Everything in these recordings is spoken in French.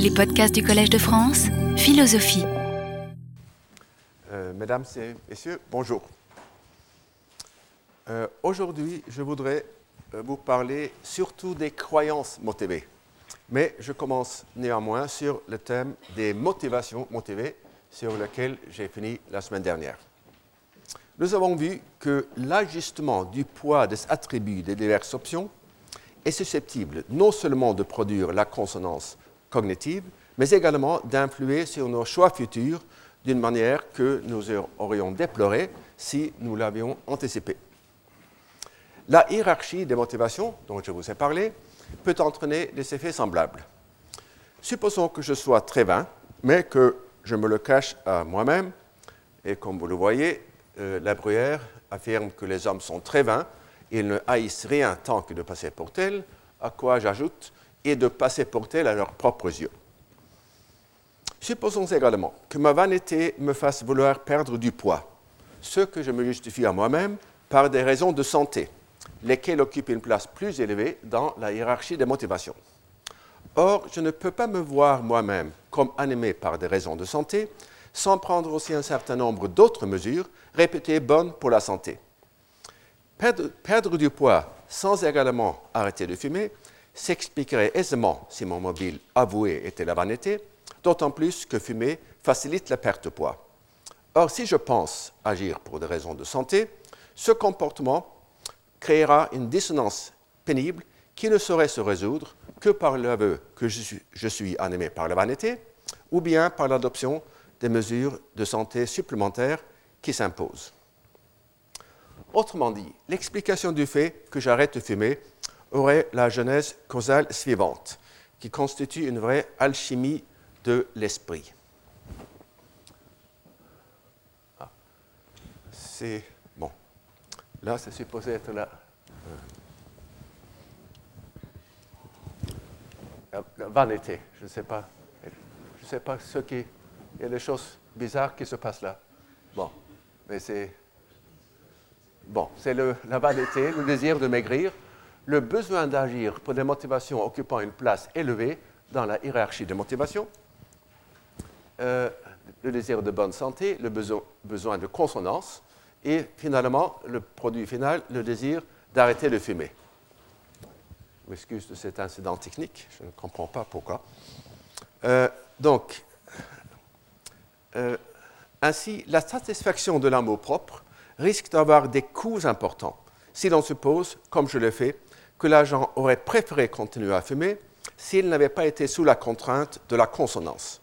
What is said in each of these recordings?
Les podcasts du Collège de France, philosophie. Euh, mesdames et messieurs, bonjour. Euh, Aujourd'hui, je voudrais euh, vous parler surtout des croyances motivées. Mais je commence néanmoins sur le thème des motivations motivées sur lequel j'ai fini la semaine dernière. Nous avons vu que l'ajustement du poids des attributs des diverses options est susceptible non seulement de produire la consonance cognitive, mais également d'influer sur nos choix futurs d'une manière que nous aurions déploré si nous l'avions anticipé. La hiérarchie des motivations dont je vous ai parlé peut entraîner des effets semblables. Supposons que je sois très vain, mais que je me le cache à moi-même, et comme vous le voyez, euh, la Bruyère affirme que les hommes sont très vains, ils ne haïssent rien tant que de passer pour tel, à quoi j'ajoute, et de passer pour tel à leurs propres yeux. Supposons également que ma vanité me fasse vouloir perdre du poids, ce que je me justifie à moi-même par des raisons de santé, lesquelles occupent une place plus élevée dans la hiérarchie des motivations. Or, je ne peux pas me voir moi-même comme animé par des raisons de santé sans prendre aussi un certain nombre d'autres mesures réputées bonnes pour la santé. Perdre, perdre, du poids sans également arrêter de fumer s'expliquerait aisément si mon mobile avoué était la vanité, d'autant plus que fumer facilite la perte de poids. Or, si je pense agir pour des raisons de santé, ce comportement créera une dissonance pénible qui ne saurait se résoudre que par l'aveu que je suis, animé par la vanité ou bien par l'adoption des mesures de santé supplémentaires qui s'imposent. Autrement dit, l'explication du fait que j'arrête de fumer aurait la genèse causale suivante, qui constitue une vraie alchimie de l'esprit. Ah. C'est bon. Là, c'est supposé être là. La, la vanité, je ne sais pas. Je ne sais pas ce qui. Il y a des choses bizarres qui se passent là. Bon, mais c'est. Bon, c'est la vanité, le désir de maigrir, le besoin d'agir pour des motivations occupant une place élevée dans la hiérarchie des motivations, euh, le désir de bonne santé, le besoin, de consonance, et finalement, le produit final, le désir d'arrêter de fumer. Je m'excuse de cet incident technique, je ne comprends pas pourquoi. Euh, donc, euh, ainsi, la satisfaction de l'amour propre risque d'avoir des coûts importants si l'on suppose, comme je le fais, que l'agent aurait préféré continuer à fumer s'il n'avait pas été sous la contrainte de la consonance.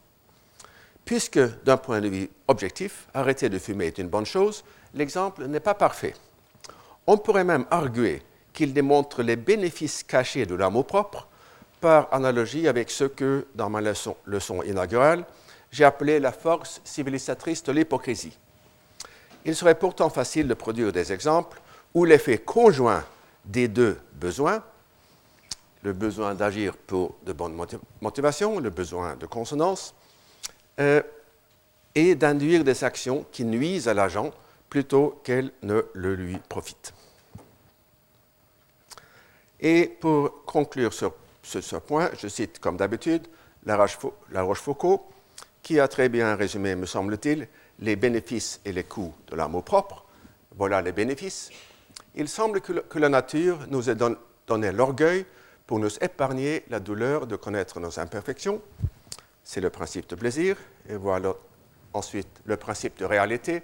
Puisque, d'un point de vue objectif, arrêter de fumer est une bonne chose, l'exemple n'est pas parfait. On pourrait même arguer qu'il démontre les bénéfices cachés de l'amour propre par analogie avec ce que, dans ma leçon, leçon inaugurale, j'ai appelé la force civilisatrice de l'hypocrisie. Il serait pourtant facile de produire des exemples où l'effet conjoint des deux besoins, le besoin d'agir pour de bonnes motivations, le besoin de consonance, euh, et d'induire des actions qui nuisent à l'agent plutôt qu'elles ne le lui profitent. Et pour conclure sur ce, ce point, je cite comme d'habitude la Rochefoucauld, qui a très bien résumé, me semble-t-il, les bénéfices et les coûts de l'amour propre. Voilà les bénéfices. Il semble que, la nature nous ait don, donné l'orgueil pour nous épargner la douleur de connaître nos imperfections. C'est le principe de plaisir. Et voilà ensuite le principe de réalité.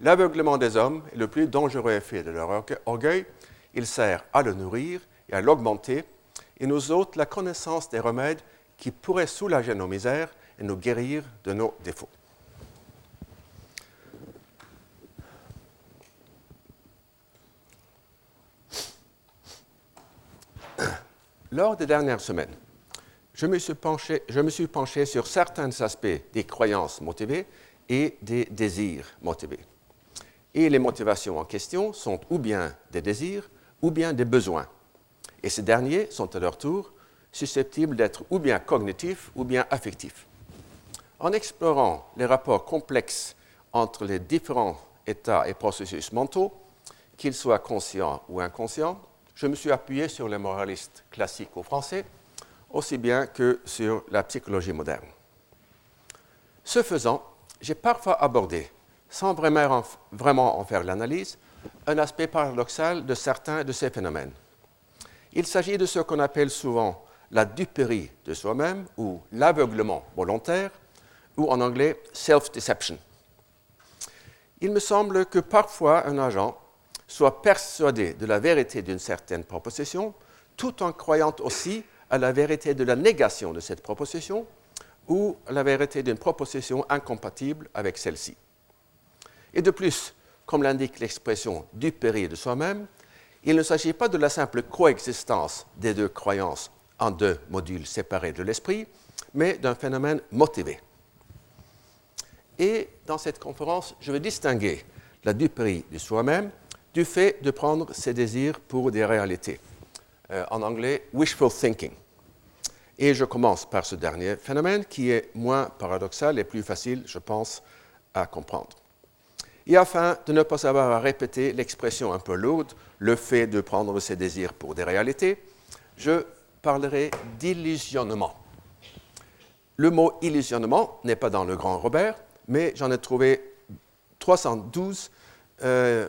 L'aveuglement des hommes est le plus dangereux effet de leur orgueil. Il sert à le nourrir et à l'augmenter et nous ôte la connaissance des remèdes qui pourraient soulager nos misères et nous guérir de nos défauts. Lors des dernières semaines, je me, suis penché, sur certains aspects des croyances motivées et des désirs motivés. Et les motivations en question sont ou bien des désirs ou bien des besoins. Et ces derniers sont à leur tour susceptibles d'être ou bien cognitifs ou bien affectifs. En explorant les rapports complexes entre les différents états et processus mentaux, qu'ils soient conscients ou inconscients, je me suis appuyé sur les moralistes classiques au français aussi bien que sur la psychologie moderne. Ce faisant, j'ai parfois abordé, sans vraiment en, faire l'analyse, un aspect paradoxal de certains de ces phénomènes. Il s'agit de ce qu'on appelle souvent la duperie de soi-même ou l'aveuglement volontaire, ou en anglais self-deception. Il me semble que parfois un agent soit persuadé de la vérité d'une certaine proposition, tout en croyant aussi à la vérité de la négation de cette proposition ou à la vérité d'une proposition incompatible avec celle-ci. Et de plus, comme l'indique l'expression du péri de soi-même, il ne s'agit pas de la simple coexistence des deux croyances en deux modules séparés de l'esprit, mais d'un phénomène motivé. Et dans cette conférence, je vais distinguer la duperie de soi-même du fait de prendre ses désirs pour des réalités. Euh, en anglais, wishful thinking. Et je commence par ce dernier phénomène qui est moins paradoxal et plus facile, je pense, à comprendre. Et afin de ne pas avoir à répéter l'expression un peu lourde, le fait de prendre ses désirs pour des réalités, je parlerai d'illusionnement. Le mot illusionnement n'est pas dans le grand Robert, mais j'en ai trouvé 312 euh, euh, euh,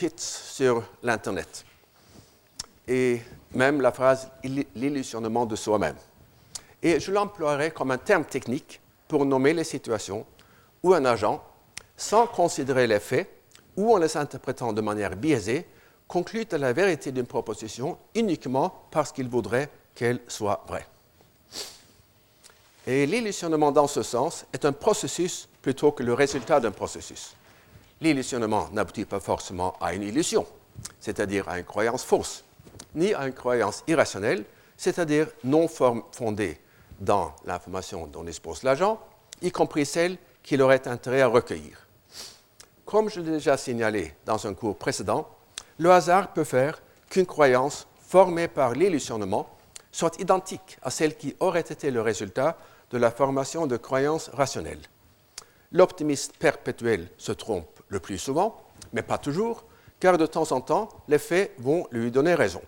hits sur l'Internet. Et même la phrase l'illusionnement de soi-même. Et je l'emploierai comme un terme technique pour nommer les situations où un agent, sans considérer les faits ou en les interprétant de manière biaisée, conclut à la vérité d'une proposition uniquement parce qu'il voudrait qu'elle soit vraie. Et l'illusionnement dans ce sens est un processus plutôt que le résultat d'un processus. L'illusionnement n'aboutit pas forcément à une illusion, c'est-à-dire à une croyance fausse, ni à une croyance irrationnelle, c'est-à-dire non fondée dans l'information dont dispose l'agent, y compris celle qu'il aurait intérêt à recueillir. Comme je l'ai déjà signalé dans un cours précédent, le hasard peut faire qu'une croyance formée par l'illusionnement soit identique à celle qui aurait été le résultat de la formation de croyances rationnelles. L'optimiste perpétuel se trompe le plus souvent, mais pas toujours, car de temps en temps, les faits vont lui donner raison.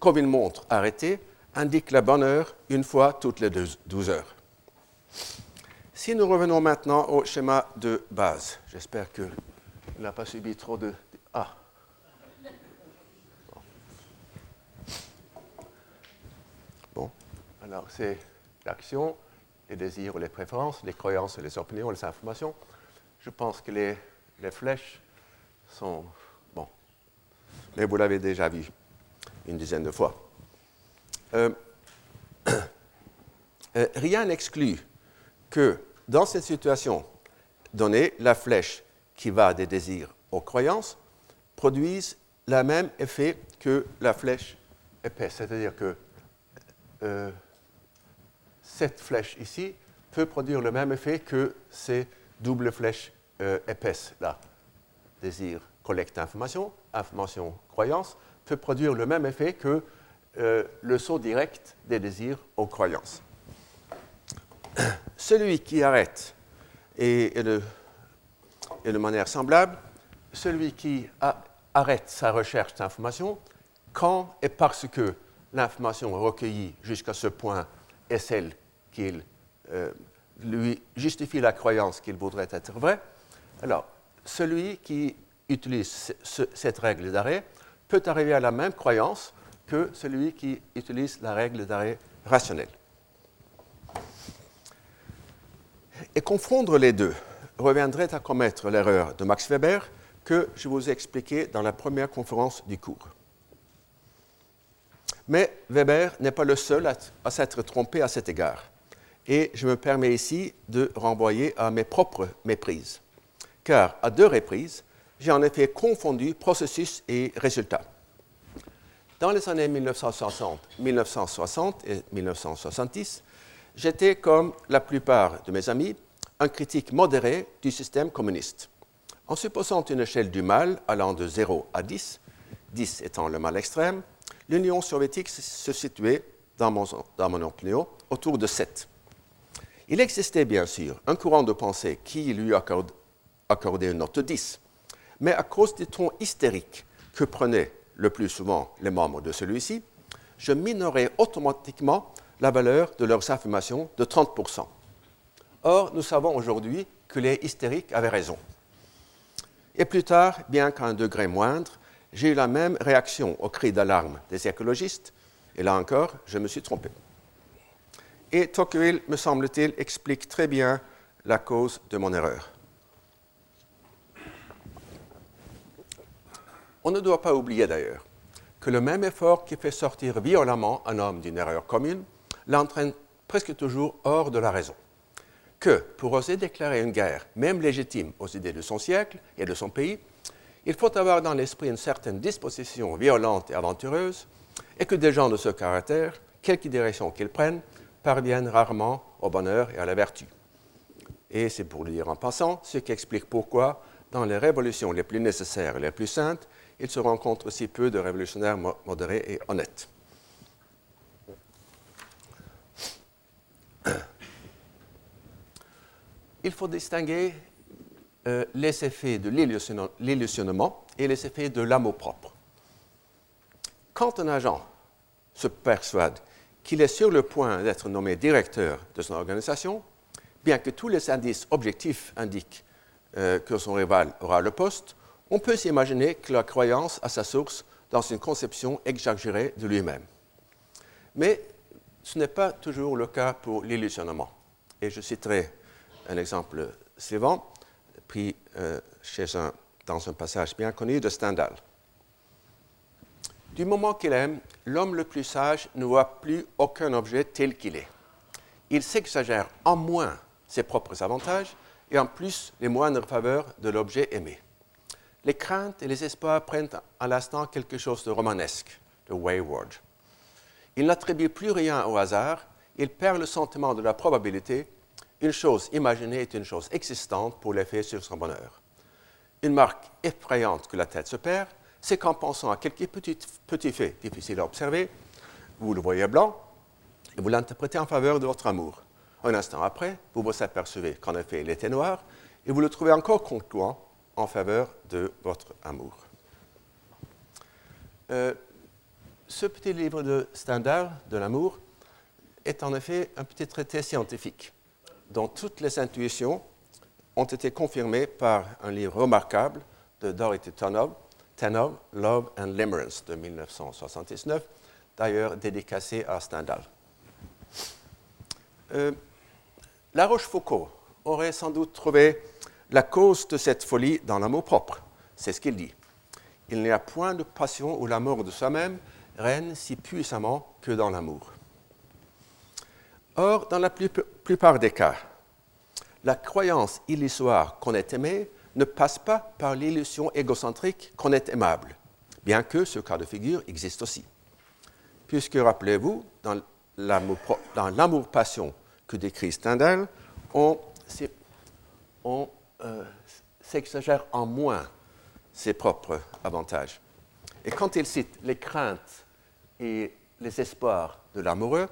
Comme une montre arrêtée indique la bonne heure une fois toutes les 12 heures. Si nous revenons maintenant au schéma de base, j'espère qu'il n'a pas subi trop de... Ah, Alors, c'est l'action, les désirs ou les préférences, les croyances et les opinions, les informations. Je pense que les, flèches sont. Bon. Mais vous l'avez déjà vu une dizaine de fois. Euh, euh, rien n'exclut que dans cette situation donnée, la flèche qui va des désirs aux croyances produise le même effet que la flèche épaisse. C'est-à-dire que euh, cette flèche ici peut produire le même effet que ces doubles flèches euh, épaisses là. Désir, collecte information, information, croyance, peut produire le même effet que euh, le saut direct des désirs aux croyances. Celui qui arrête de, de, manière semblable, celui qui arrête sa recherche d'information quand et parce que l'information recueillie jusqu'à ce point est celle qu'il euh, lui justifie la croyance qu'il voudrait être vrai, alors celui qui utilise cette règle d'arrêt peut arriver à la même croyance que celui qui utilise la règle d'arrêt rationnelle. Et confondre les deux reviendrait à commettre l'erreur de Max Weber que je vous ai expliqué dans la première conférence du cours. Mais Weber n'est pas le seul à s'être trompé à cet égard et je me permets ici de renvoyer à mes propres méprises. Car à deux reprises, j'ai en effet confondu processus et résultat. Dans les années 1960, 1960 et 1970, j'étais, comme la plupart de mes amis, un critique modéré du système communiste. En supposant une échelle du mal allant de 0 à 10, 10 étant le mal extrême, l'Union soviétique se situait, dans mon, dans mon opinion, autour de 7. Il existait bien sûr un courant de pensée qui lui accordait une note 10, mais à cause des tons hystériques que prenaient le plus souvent les membres de celui-ci, je minorais automatiquement la valeur de leurs affirmations de 30%. Or, nous savons aujourd'hui que les hystériques avaient raison. Et plus tard, bien qu'à un degré moindre, j'ai eu la même réaction au cri d'alarme des écologistes, et là encore, je me suis trompé. Et Tocqueville, me semble-t-il, explique très bien la cause de mon erreur. On ne doit pas oublier d'ailleurs que le même effort qui fait sortir violemment un homme d'une erreur commune l'entraîne presque toujours hors de la raison. Que pour oser déclarer une guerre, même légitime, aux idées de son siècle et de son pays, il faut avoir dans l'esprit une certaine disposition violente et aventureuse, et que des gens de ce caractère, quelque direction qu'ils prennent, parviennent rarement au bonheur et à la vertu. Et c'est pour le dire en passant, ce qui explique pourquoi, dans les révolutions les plus nécessaires et les plus saintes, il se rencontre si peu de révolutionnaires modérés et honnêtes. Il faut distinguer euh, les effets de l'illusionnement et les effets de l'amour-propre. Quand un agent se persuade qu'il est sur le point d'être nommé directeur de son organisation, bien que tous les indices objectifs indiquent euh, que son rival aura le poste, on peut s'imaginer que la croyance a sa source dans une conception exagérée de lui-même. Mais ce n'est pas toujours le cas pour l'illusionnement. Et je citerai un exemple suivant, pris euh, dans un passage bien connu de Stendhal. Du moment qu'il aime, l'homme le plus sage ne voit plus aucun objet tel qu'il est. Il s'exagère en moins ses propres avantages et en plus les moindres faveurs de l'objet aimé les craintes et les espoirs prennent à l'instant quelque chose de romanesque, de wayward. Il n'attribue plus rien au hasard, il perd le sentiment de la probabilité. Une chose imaginée est une chose existante pour l'effet sur son bonheur. Une marque effrayante que la tête se perd, c'est qu'en pensant à quelques petits, faits difficiles à observer, vous le voyez blanc et vous l'interprétez en faveur de votre amour. Un instant après, vous vous apercevez qu'en effet il était noir et vous le trouvez encore concluant en faveur de votre amour. Euh, ce petit livre de Stendhal, de l'amour, est en effet un petit traité scientifique dont toutes les intuitions ont été confirmées par un livre remarquable de Dorothy Tanov, Love and Limerence de 1979, d'ailleurs dédicacé à Stendhal. Euh, la Rochefoucauld aurait sans doute trouvé la cause de cette folie dans l'amour propre. C'est ce qu'il dit. Il n'y a point de passion où l'amour de soi-même règne si puissamment que dans l'amour. Or, dans la plupart des cas, la croyance illusoire qu'on est aimé ne passe pas par l'illusion égocentrique qu'on est aimable, bien que ce cas de figure existe aussi. Puisque, rappelez-vous, dans l'amour-passion que décrit Stendhal, on, euh, s'exagère en moins ses propres avantages. Et quand il cite les craintes et les espoirs de l'amoureux,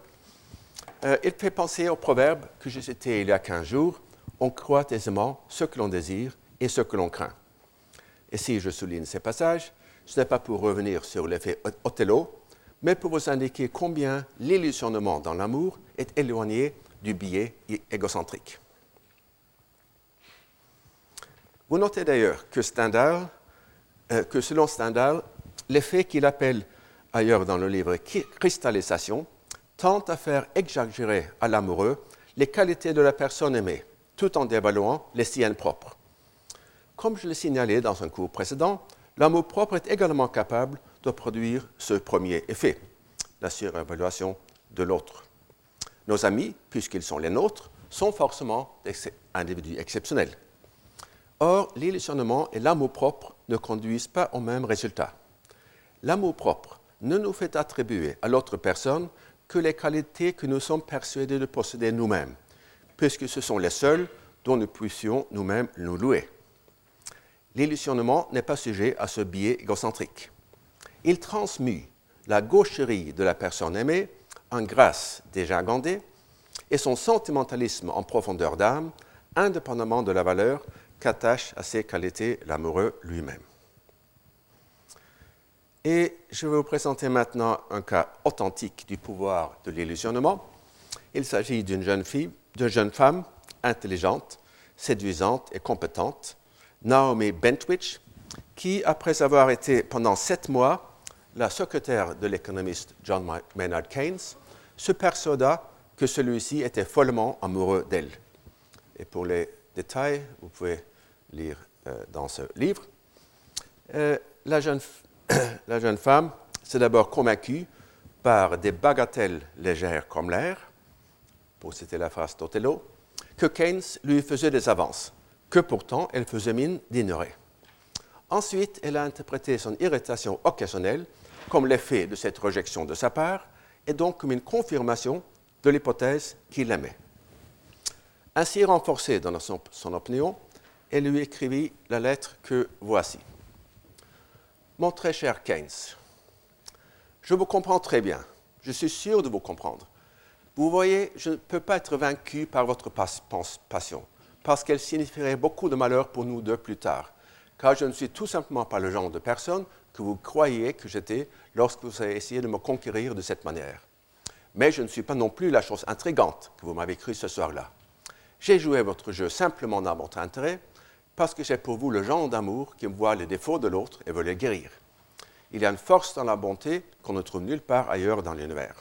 euh, il fait penser au proverbe que j'ai cité il y a 15 jours On croit aisément ce que l'on désire et ce que l'on craint. Et si je souligne ces passages, ce n'est pas pour revenir sur l'effet Othello, mais pour vous indiquer combien l'illusionnement dans l'amour est éloigné du biais égocentrique. Vous notez d'ailleurs que, euh, que selon Stendhal, l'effet qu'il appelle ailleurs dans le livre cristallisation tente à faire exagérer à l'amoureux les qualités de la personne aimée, tout en dévaluant les siennes propres. Comme je l'ai signalé dans un cours précédent, l'amour propre est également capable de produire ce premier effet, la surévaluation de l'autre. Nos amis, puisqu'ils sont les nôtres, sont forcément des individus exceptionnels. Or, l'illusionnement et l'amour-propre ne conduisent pas au même résultat. L'amour-propre ne nous fait attribuer à l'autre personne que les qualités que nous sommes persuadés de posséder nous-mêmes, puisque ce sont les seules dont nous puissions nous-mêmes nous louer. L'illusionnement n'est pas sujet à ce biais égocentrique. Il transmue la gaucherie de la personne aimée en grâce déjà gandée et son sentimentalisme en profondeur d'âme, indépendamment de la valeur qu'attache à ces qualités l'amoureux lui-même. Et je vais vous présenter maintenant un cas authentique du pouvoir de l'illusionnement. Il s'agit d'une jeune fille, d'une jeune femme intelligente, séduisante et compétente, Naomi Bentwich, qui, après avoir été pendant sept mois la secrétaire de l'économiste John Maynard Keynes, se persuada que celui-ci était follement amoureux d'elle. Et pour les détails, vous pouvez lire euh, dans ce livre. Euh, la, jeune, la jeune femme s'est d'abord convaincue par des bagatelles légères comme l'air, pour citer la phrase d'Othello, que Keynes lui faisait des avances, que pourtant elle faisait mine d'ignorer. Ensuite, elle a interprété son irritation occasionnelle comme l'effet de cette rejection de sa part et donc comme une confirmation de l'hypothèse qu'il aimait. Ainsi renforcée dans son, opinion, elle lui écrivit la lettre que voici. Mon très cher Keynes, je vous comprends très bien, je suis sûr de vous comprendre. Vous voyez, je ne peux pas être vaincu par votre passion, parce qu'elle signifierait beaucoup de malheur pour nous deux plus tard, car je ne suis tout simplement pas le genre de personne que vous croyez que j'étais lorsque vous avez essayé de me conquérir de cette manière. Mais je ne suis pas non plus la chose intrigante que vous m'avez cru ce soir-là. J'ai joué votre jeu simplement dans votre intérêt, parce que j'ai pour vous le genre d'amour qui voit les défauts de l'autre et veut les guérir. Il y a une force dans la bonté qu'on ne trouve nulle part ailleurs dans l'univers.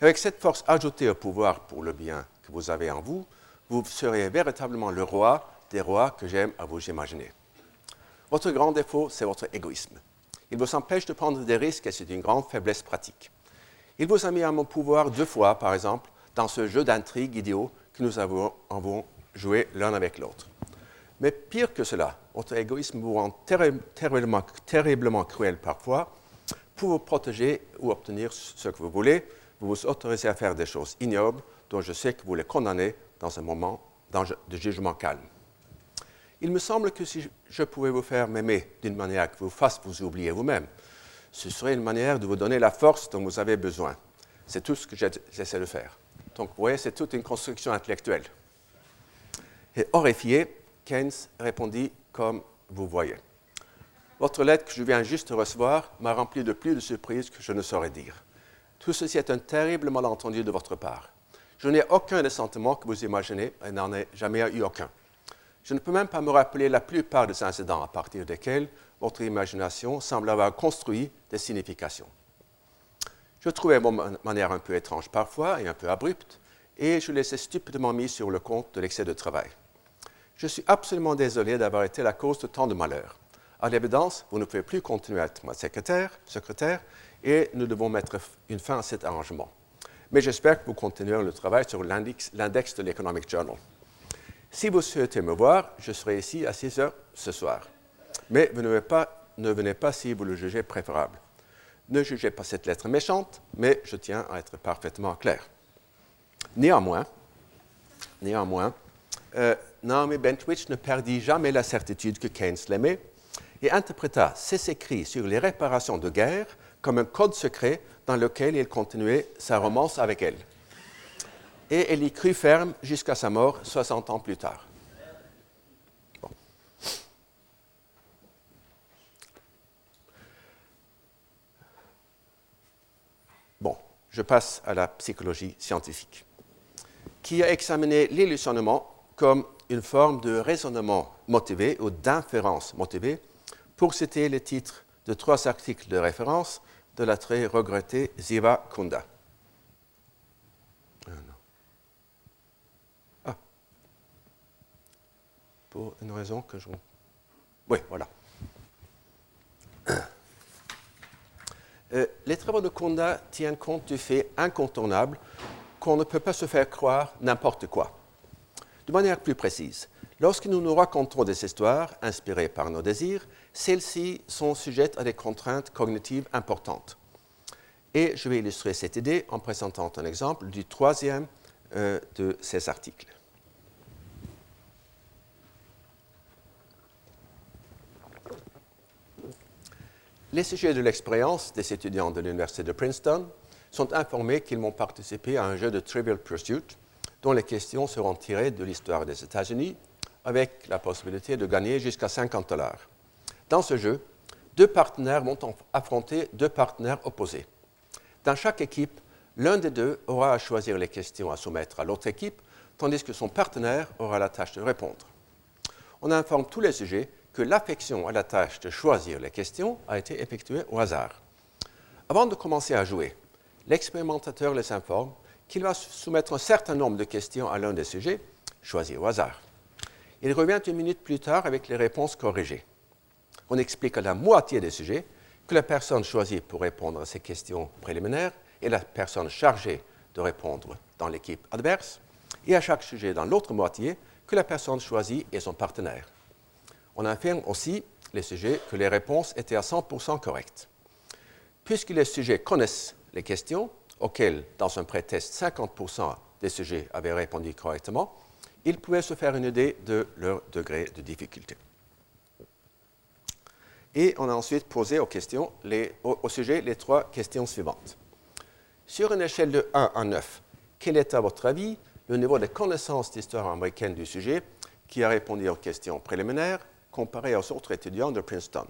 Avec cette force ajoutée au pouvoir pour le bien que vous avez en vous, vous serez véritablement le roi des rois que j'aime à vous imaginer. Votre grand défaut, c'est votre égoïsme. Il vous empêche de prendre des risques et c'est une grande faiblesse pratique. Il vous a mis à mon pouvoir deux fois, par exemple, dans ce jeu d'intrigue idiot que nous avons, joué l'un avec l'autre. Mais pire que cela, votre égoïsme vous rend terriblement, terriblement cruel parfois. Pour vous protéger ou obtenir ce que vous voulez, vous vous autorisez à faire des choses ignobles dont je sais que vous les condamnez dans un moment de jugement calme. Il me semble que si je pouvais vous faire m'aimer d'une manière qui vous fasse vous oublier vous-même, ce serait une manière de vous donner la force dont vous avez besoin. C'est tout ce que j'essaie de faire. Donc, vous voyez, c'est toute une construction intellectuelle. Et horrifié, Keynes répondit comme vous voyez. Votre lettre que je viens juste de recevoir m'a rempli de plus de surprises que je ne saurais dire. Tout ceci est un terrible malentendu de votre part. Je n'ai aucun des sentiments que vous imaginez et n'en ai jamais eu aucun. Je ne peux même pas me rappeler la plupart des incidents à partir desquels votre imagination semble avoir construit des significations. Je trouvais mon manière un peu étrange parfois et un peu abrupte, et je les ai stupidement mis sur le compte de l'excès de travail. Je suis absolument désolé d'avoir été la cause de tant de malheurs. À l'évidence, vous ne pouvez plus continuer à être ma secrétaire, secrétaire, et nous devons mettre une fin à cet arrangement. Mais j'espère que vous continuerez le travail sur l'index de l'Economic Journal. Si vous souhaitez me voir, je serai ici à 6 heures ce soir. Mais ne venez pas si vous le jugez préférable. Ne jugez pas cette lettre méchante, mais je tiens à être parfaitement clair. Néanmoins, néanmoins euh, Naomi Bentwich ne perdit jamais la certitude que Keynes l'aimait et interpréta ses écrits sur les réparations de guerre comme un code secret dans lequel il continuait sa romance avec elle et elle y crut ferme jusqu'à sa mort 60 ans plus tard. Bon. je passe à la psychologie scientifique, qui a examiné l'illusionnement comme une forme de raisonnement motivé ou d'inférence motivée, pour citer les titres de trois articles de référence de la très regrettée Ziva Kunda. pour une raison que je... Oui, voilà. Euh, les travaux de Kunda tiennent compte du fait incontournable qu'on ne peut pas se faire croire n'importe quoi. De manière plus précise, lorsque nous nous racontons des histoires inspirées par nos désirs, celles-ci sont sujettes à des contraintes cognitives importantes. Et je vais illustrer cette idée en présentant un exemple du troisième euh, de ces articles. Les sujets de l'expérience des étudiants de l'Université de Princeton sont informés qu'ils m'ont participé à un jeu de Trivial Pursuit dont les questions seront tirées de l'histoire des États-Unis avec la possibilité de gagner jusqu'à 50 dollars. Dans ce jeu, deux partenaires vont affronter deux partenaires opposés. Dans chaque équipe, l'un des deux aura à choisir les questions à soumettre à l'autre équipe, tandis que son partenaire aura la tâche de répondre. On informe tous les sujets que l'affection à la tâche de choisir les questions a été effectuée au hasard. Avant de commencer à jouer, l'expérimentateur les informe qu'il va soumettre un certain nombre de questions à l'un des sujets, choisis au hasard. Il revient une minute plus tard avec les réponses corrigées. On explique à la moitié des sujets que la personne choisie pour répondre à ces questions préliminaires est la personne chargée de répondre dans l'équipe adverse, et à chaque sujet dans l'autre moitié que la personne choisie est son partenaire. On affirme aussi les sujets que les réponses étaient à 100% correctes. Puisque les sujets connaissent les questions, auxquelles, dans un pré-test, 50% des sujets avaient répondu correctement, ils pouvaient se faire une idée de leur degré de difficulté. Et on a ensuite posé aux questions, au, sujet les trois questions suivantes. Sur une échelle de 1 à 9, quel est à votre avis le niveau de connaissance d'histoire américaine du sujet qui a répondu aux questions préliminaires comparé aux autres étudiants de Princeton?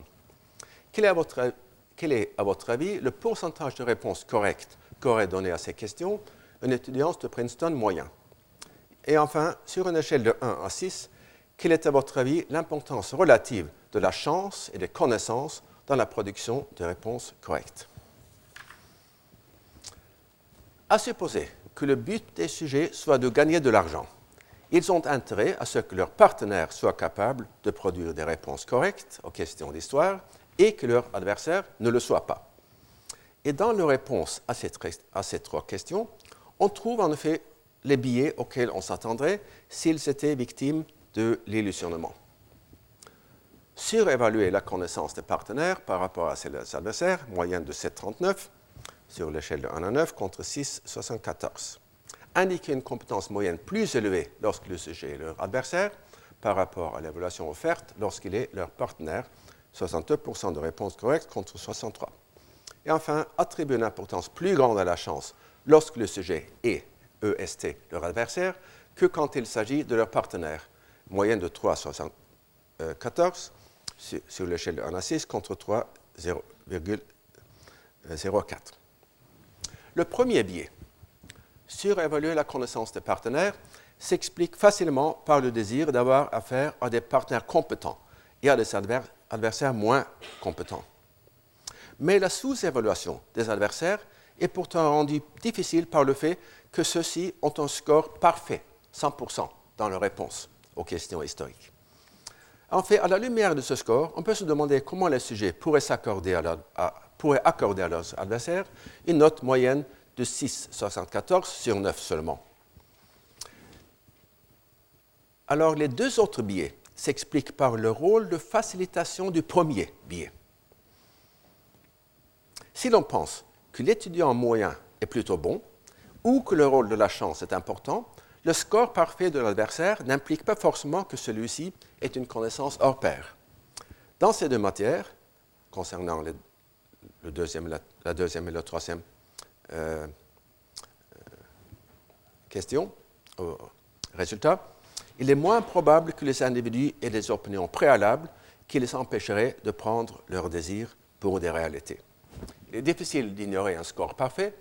Quel est, à votre, quel est, à votre, avis, le pourcentage de réponses correctes qu'aurait donné à ces questions un étudiant de Princeton moyen? Et enfin, sur une échelle de 1 à 6, quelle est à votre avis l'importance relative de la chance et des connaissances dans la production de réponses correctes? À supposer que le but des sujets soit de gagner de l'argent, ils ont intérêt à ce que leurs partenaires soient capables de produire des réponses correctes aux questions d'histoire et que leur adversaire ne le soit pas. Et dans leur réponse à à ces trois questions, on trouve en effet les billets auxquels on s'attendrait s'ils étaient victimes de l'illusionnement surévaluer la connaissance des partenaires par rapport à ses adversaires, moyenne de 7,39 sur l'échelle de 1 à 9 contre 6,74. Indiquer une compétence moyenne plus élevée lorsque le sujet est leur adversaire par rapport à l'évaluation offerte lorsqu'il est leur partenaire, 62% de réponses correctes contre 63. Et enfin, attribuer une importance plus grande à la chance lorsque le sujet est EST, leur adversaire, que quand il s'agit de leur partenaire, moyenne de 3,74 sur, l'échelle de 1 à 6 contre 3,04. Le premier biais, surévaluer la connaissance des partenaires, s'explique facilement par le désir d'avoir affaire à des partenaires compétents et à des adversaires moins compétents. Mais la sous-évaluation des adversaires est pourtant rendue difficile par le fait que ceux-ci ont un score parfait, 100%, dans leur réponse aux questions historiques. En fait, à la lumière de ce score, on peut se demander comment les sujets pourraient, accorder à, leurs adversaires une note moyenne de 6,74 sur 9 seulement. Alors, les deux autres biais s'expliquent par le rôle de facilitation du premier biais. Si l'on pense que l'étudiant moyen est plutôt bon, ou que le rôle de la chance est important, le score parfait de l'adversaire n'implique pas forcément que celui-ci ait une connaissance hors pair. Dans ces deux matières, concernant le deuxième, la, deuxième et la troisième euh, euh, question, résultat, il est moins probable que les individus aient des opinions préalables qui les empêcheraient de prendre leurs désirs pour des réalités. Il est difficile d'ignorer un score parfait,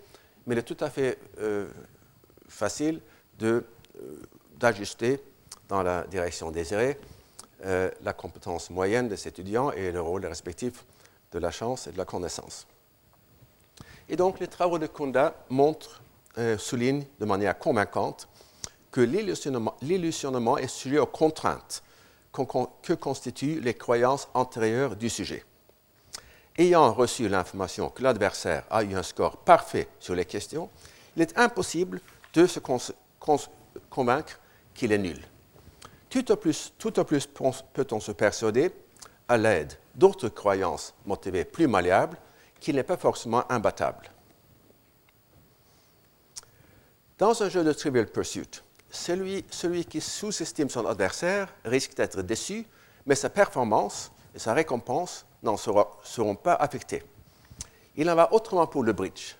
mais il est tout à fait euh, facile euh, d'ajuster dans la direction désirée euh, la compétence moyenne des étudiants et le rôle respectif de la chance et de la connaissance. Et donc, les travaux de Kunda montrent, euh, soulignent de manière convaincante que l'illusionnement est sujet aux contraintes que constituent les croyances antérieures du sujet. Ayant reçu l'information que l'adversaire a eu un score parfait sur les questions, il est impossible de se convaincre qu'il est nul. Tout au plus, tout plus peut-on se persuader, à l'aide d'autres croyances motivées plus malléables, qu'il n'est pas forcément imbattable. Dans un jeu de Trivial Pursuit, celui, celui qui sous-estime son adversaire risque d'être déçu, mais sa performance et sa récompense n'en seront pas affectées. Il en va autrement pour le bridge,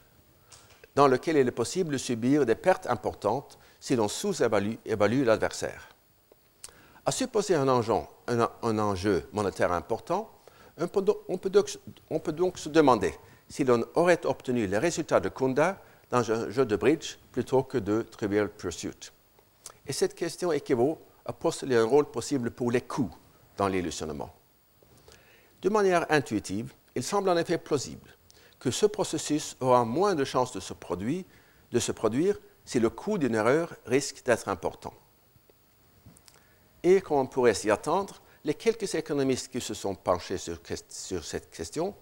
dans lequel il est possible de subir des pertes importantes si l'on sous-évalue l'adversaire. À supposer un enjeu, monétaire important, On peut, donc, se demander si l'on aurait obtenu les résultats de Kunda dans un jeu de bridge plutôt que de Trivial Pursuit. Et cette question équivaut à postuler un rôle possible pour les coups dans l'illusionnement. De manière intuitive, il semble en effet plausible que ce processus aura moins de chances de se produire si le coût d'une erreur risque d'être important. Et comme on pourrait s'y attendre, les quelques économistes qui se sont penchés sur, cette question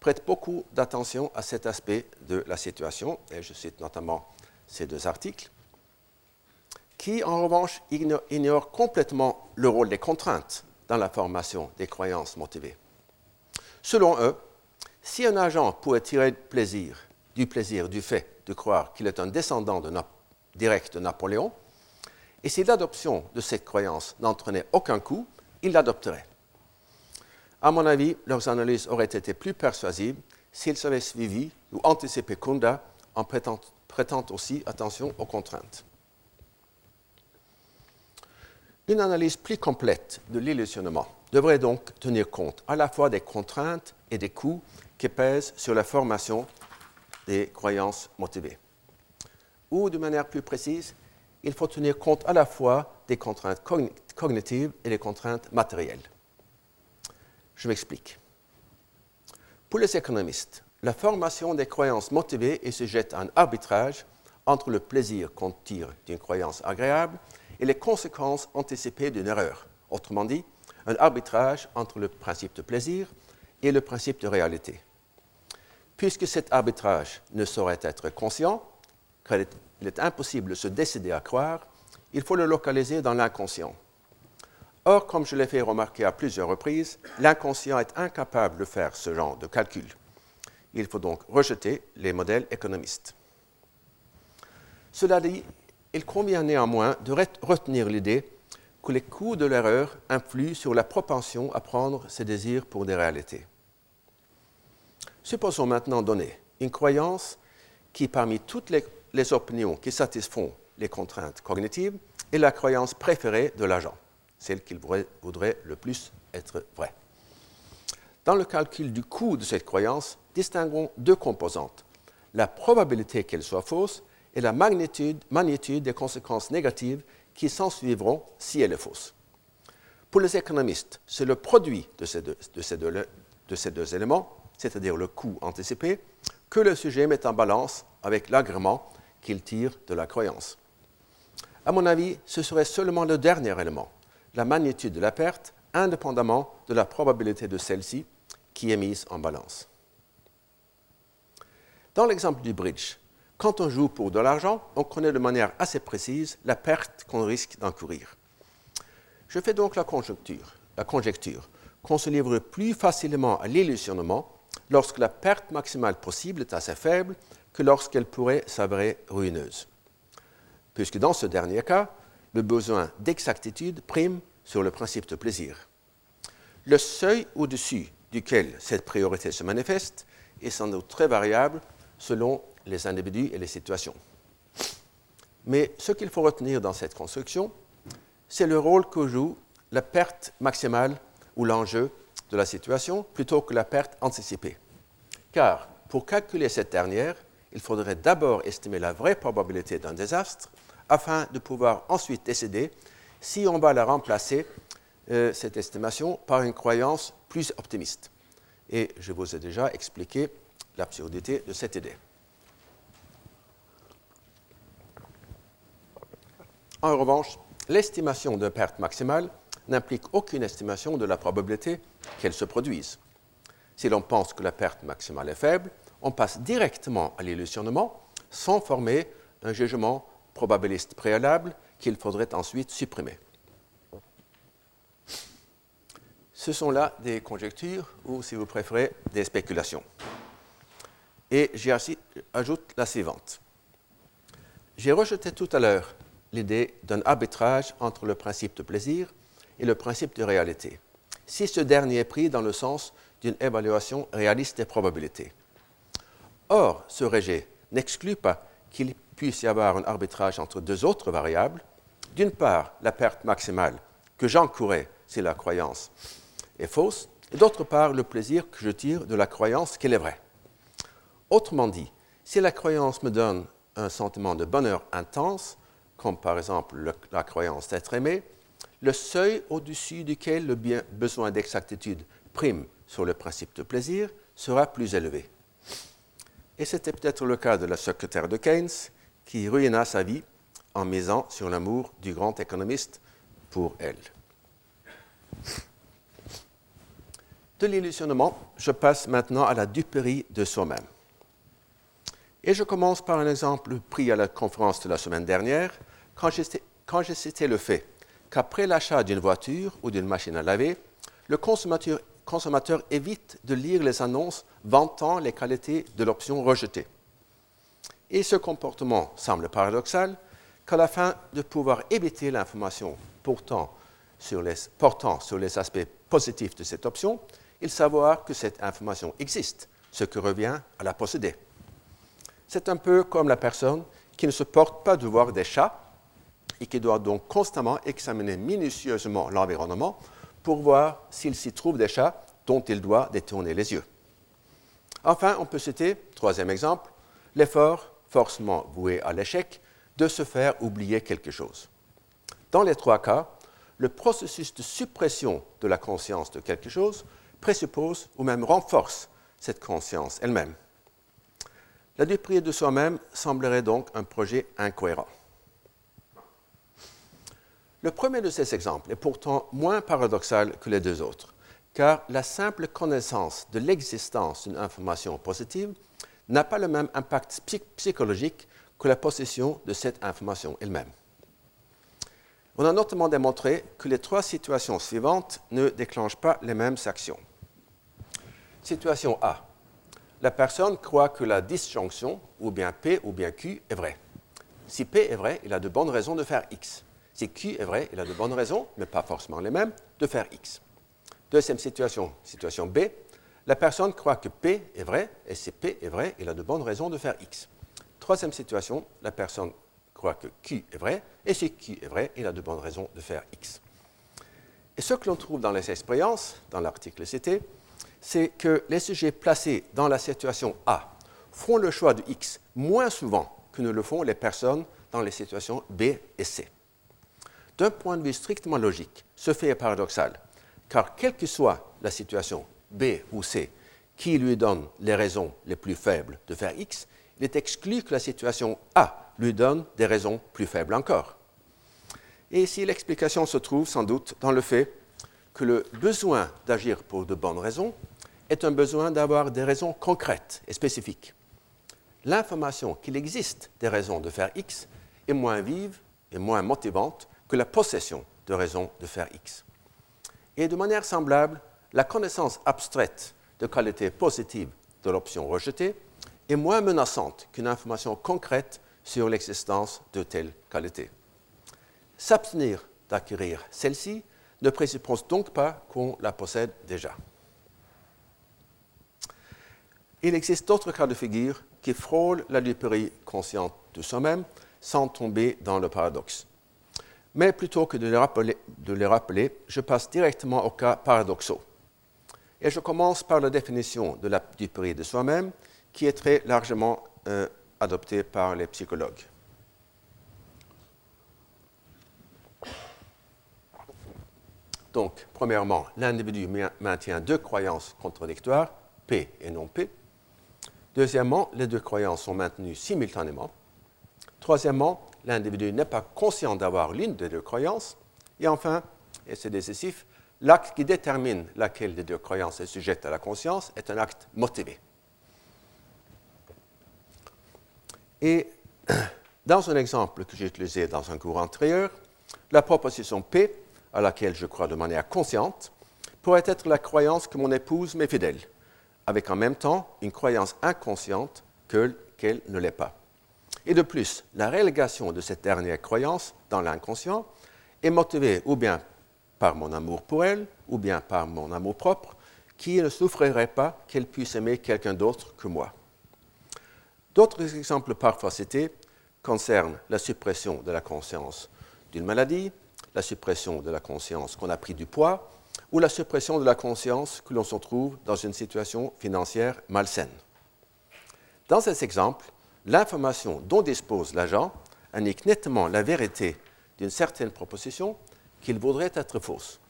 prêtent beaucoup d'attention à cet aspect de la situation, et je cite notamment ces deux articles, qui en revanche ignorent complètement le rôle des contraintes dans la formation des croyances motivées. Selon eux, si un agent pouvait tirer du plaisir du fait de croire qu'il est un descendant direct de Napoléon, et si l'adoption de cette croyance n'entraînait aucun coût, il l'adopterait. À mon avis, leurs analyses auraient été plus persuasives s'ils avaient suivi ou anticipé Kunda en prêtant aussi attention aux contraintes. Une analyse plus complète de l'illusionnement devrait donc tenir compte à la fois des contraintes et des coûts qui pèsent sur la formation des croyances motivées. Ou, de manière plus précise, il faut tenir compte à la fois des contraintes cognitives et des contraintes matérielles. Je m'explique. Pour les économistes, la formation des croyances motivées est sujette à un arbitrage entre le plaisir qu'on tire d'une croyance agréable et les conséquences anticipées d'une erreur. Autrement dit, un arbitrage entre le principe de plaisir et le principe de réalité. Puisque cet arbitrage ne saurait être conscient, il est impossible de se décider à croire, il faut le localiser dans l'inconscient. Or, comme je l'ai fait remarquer à plusieurs reprises, l'inconscient est incapable de faire ce genre de calcul. Il faut donc rejeter les modèles économistes. Cela dit, il convient néanmoins de retenir l'idée que les coûts de l'erreur influent sur la propension à prendre ses désirs pour des réalités. Supposons maintenant donner une croyance qui, parmi toutes les, opinions qui satisfont les contraintes cognitives, est la croyance préférée de l'agent, celle qu'il voudrait le plus être vraie. Dans le calcul du coût de cette croyance, distinguons deux composantes, la probabilité qu'elle soit fausse et la magnitude, des conséquences négatives qui s'en suivront si elle est fausse. Pour les économistes, c'est le produit de ces deux, éléments, c'est-à-dire le coût anticipé, que le sujet met en balance avec l'agrément qu'il tire de la croyance. À mon avis, ce serait seulement le dernier élément, la magnitude de la perte, indépendamment de la probabilité de celle-ci, qui est mise en balance. Dans l'exemple du bridge, quand on joue pour de l'argent, on connaît de manière assez précise la perte qu'on risque d'encourir. Je fais donc la conjecture, la conjecture qu'on se livre plus facilement à l'illusionnement lorsque la perte maximale possible est assez faible que lorsqu'elle pourrait s'avérer ruineuse. Puisque dans ce dernier cas, le besoin d'exactitude prime sur le principe de plaisir. Le seuil au-dessus duquel cette priorité se manifeste est sans doute très variable selon les individus et les situations. Mais ce qu'il faut retenir dans cette construction, c'est le rôle que joue la perte maximale ou l'enjeu de la situation plutôt que la perte anticipée. Car pour calculer cette dernière, il faudrait d'abord estimer la vraie probabilité d'un désastre afin de pouvoir ensuite décider si on va la remplacer, euh, cette estimation, par une croyance plus optimiste. Et je vous ai déjà expliqué l'absurdité de cette idée. En revanche, l'estimation de perte maximale n'implique aucune estimation de la probabilité qu'elle se produise. Si l'on pense que la perte maximale est faible, on passe directement à l'illusionnement sans former un jugement probabiliste préalable qu'il faudrait ensuite supprimer. Ce sont là des conjectures ou, si vous préférez, des spéculations. Et j'y ajoute la suivante. J'ai rejeté tout à l'heure l'idée d'un arbitrage entre le principe de plaisir et le principe de réalité, si ce dernier est pris dans le sens d'une évaluation réaliste des probabilités. Or, ce rejet n'exclut pas qu'il puisse y avoir un arbitrage entre deux autres variables. D'une part, la perte maximale que j'encourais si la croyance est fausse, et d'autre part le plaisir que je tire de la croyance qu'elle est vraie. Autrement dit, si la croyance me donne un sentiment de bonheur intense, comme par exemple la croyance d'être aimé, le seuil au-dessus duquel le besoin d'exactitude prime sur le principe de plaisir sera plus élevé. Et c'était peut-être le cas de la secrétaire de Keynes, qui ruina sa vie en misant sur l'amour du grand économiste pour elle. De l'illusionnement, je passe maintenant à la duperie de soi-même. Et je commence par un exemple pris à la conférence de la semaine dernière, quand j'ai cité le fait qu'après l'achat d'une voiture ou d'une machine à laver, le consommateur, consommateur, évite de lire les annonces vantant les qualités de l'option rejetée. Et ce comportement semble paradoxal qu'à la fin de pouvoir éviter l'information portant sur les, portant sur les aspects positifs de cette option, il savoir que cette information existe, ce qui revient à la posséder. C'est un peu comme la personne qui ne supporte pas de voir des chats et qui doit donc constamment examiner minutieusement l'environnement pour voir s'il s'y trouve des chats dont il doit détourner les yeux. Enfin, on peut citer, troisième exemple, l'effort forcément voué à l'échec de se faire oublier quelque chose. Dans les trois cas, le processus de suppression de la conscience de quelque chose présuppose ou même renforce cette conscience elle-même. La duperie de soi-même semblerait donc un projet incohérent. Le premier de ces exemples est pourtant moins paradoxal que les deux autres, car la simple connaissance de l'existence d'une information positive n'a pas le même impact psychologique que la possession de cette information elle-même. On a notamment démontré que les trois situations suivantes ne déclenchent pas les mêmes actions. Situation A. La personne croit que la disjonction, ou bien P ou bien Q, est vraie. Si P est vrai, il a de bonnes raisons de faire X. Si Q est vrai, il a de bonnes raisons, mais pas forcément les mêmes, de faire X. Deuxième situation, situation B. La personne croit que P est vrai, et si P est vrai, il a de bonnes raisons de faire X. Troisième situation, la personne croit que Q est vrai, et si Q est vrai, il a de bonnes raisons de faire X. Et ce que l'on trouve dans les expériences, dans l'article cité, c'est que les sujets placés dans la situation A font le choix de X moins souvent que ne le font les personnes dans les situations B et C. D'un point de vue strictement logique, ce fait est paradoxal, car quelle que soit la situation B ou C qui lui donne les raisons les plus faibles de faire X, il est exclu que la situation A lui donne des raisons plus faibles encore. Et ici, l'explication se trouve sans doute dans le fait que le besoin d'agir pour de bonnes raisons est un besoin d'avoir des raisons concrètes et spécifiques. L'information qu'il existe des raisons de faire X est moins vive et moins motivante que la possession de raisons de faire X. Et de manière semblable, la connaissance abstraite de qualité positive de l'option rejetée est moins menaçante qu'une information concrète sur l'existence de telle qualité. S'abstenir d'acquérir celle-ci ne présuppose donc pas qu'on la possède déjà. Il existe d'autres cas de figure qui frôlent la duperie consciente de soi-même sans tomber dans le paradoxe. Mais plutôt que de les, rappeler, je passe directement aux cas paradoxaux. Et je commence par la définition de la duperie de soi-même, qui est très largement euh, adoptée par les psychologues. Donc, premièrement, l'individu maintient deux croyances contradictoires, P et non P. Deuxièmement, les deux croyances sont maintenues simultanément. Troisièmement, l'individu n'est pas conscient d'avoir l'une des deux croyances. Et enfin, et c'est décisif, l'acte qui détermine laquelle des deux croyances est sujette à la conscience est un acte motivé. Et dans un exemple que j'ai utilisé dans un cours antérieur, la proposition P, à laquelle je crois de manière consciente, pourrait être la croyance que mon épouse m'est fidèle, avec en même temps une croyance inconsciente qu'elle ne l'est pas. Et de plus, la relégation de cette dernière croyance dans l'inconscient est motivée ou bien par mon amour pour elle, ou bien par mon amour propre, qui ne souffrirait pas qu'elle puisse aimer quelqu'un d'autre que moi. D'autres exemples parfois cités concernent la suppression de la conscience d'une maladie, la suppression de la conscience qu'on a pris du poids, ou la suppression de la conscience que l'on se trouve dans une situation financière malsaine. Dans cet exemple, l'information dont dispose l'agent indique nettement la vérité d'une certaine proposition qu'il voudrait être fausse.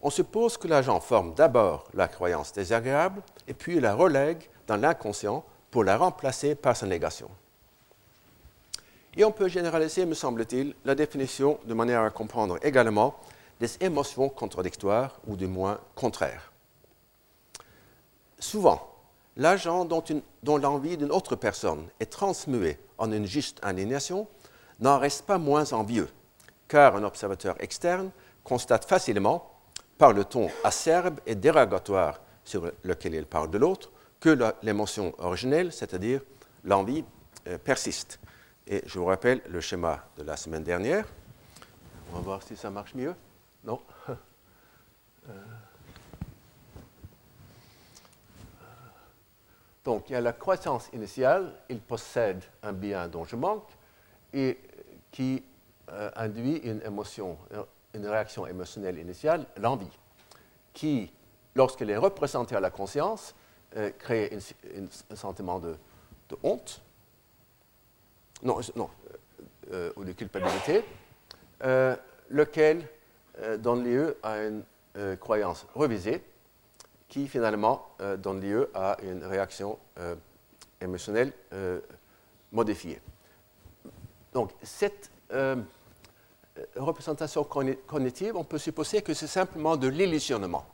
On suppose que l'agent forme d'abord la croyance désagréable et puis la relègue dans l'inconscient pour la remplacer par sa négation. Et on peut généraliser, me semble-t-il, la définition de manière à comprendre également des émotions contradictoires ou du moins contraires. Souvent, l'agent dont, l'envie d'une autre personne est transmuée en une juste indignation n'en reste pas moins envieux, car un observateur externe constate facilement, par le ton acerbe et dérogatoire sur lequel il parle de l'autre, que l'émotion originelle, c'est-à-dire l'envie, euh, persiste. Et je vous rappelle le schéma de la semaine dernière. On va voir si ça marche mieux. Non? Euh. Donc, il y a la croissance initiale, il possède un bien dont je manque et qui euh, induit une émotion, une réaction émotionnelle initiale, l'envie, qui, lorsqu'elle est représentée à la conscience, euh, crée un sentiment de, honte, non, non euh, ou de culpabilité, lequel donne lieu à une croyance revisée qui finalement donne lieu à une réaction émotionnelle modifiée. Donc, cette euh, représentation cognitive, on peut supposer que c'est simplement de l'illusionnement,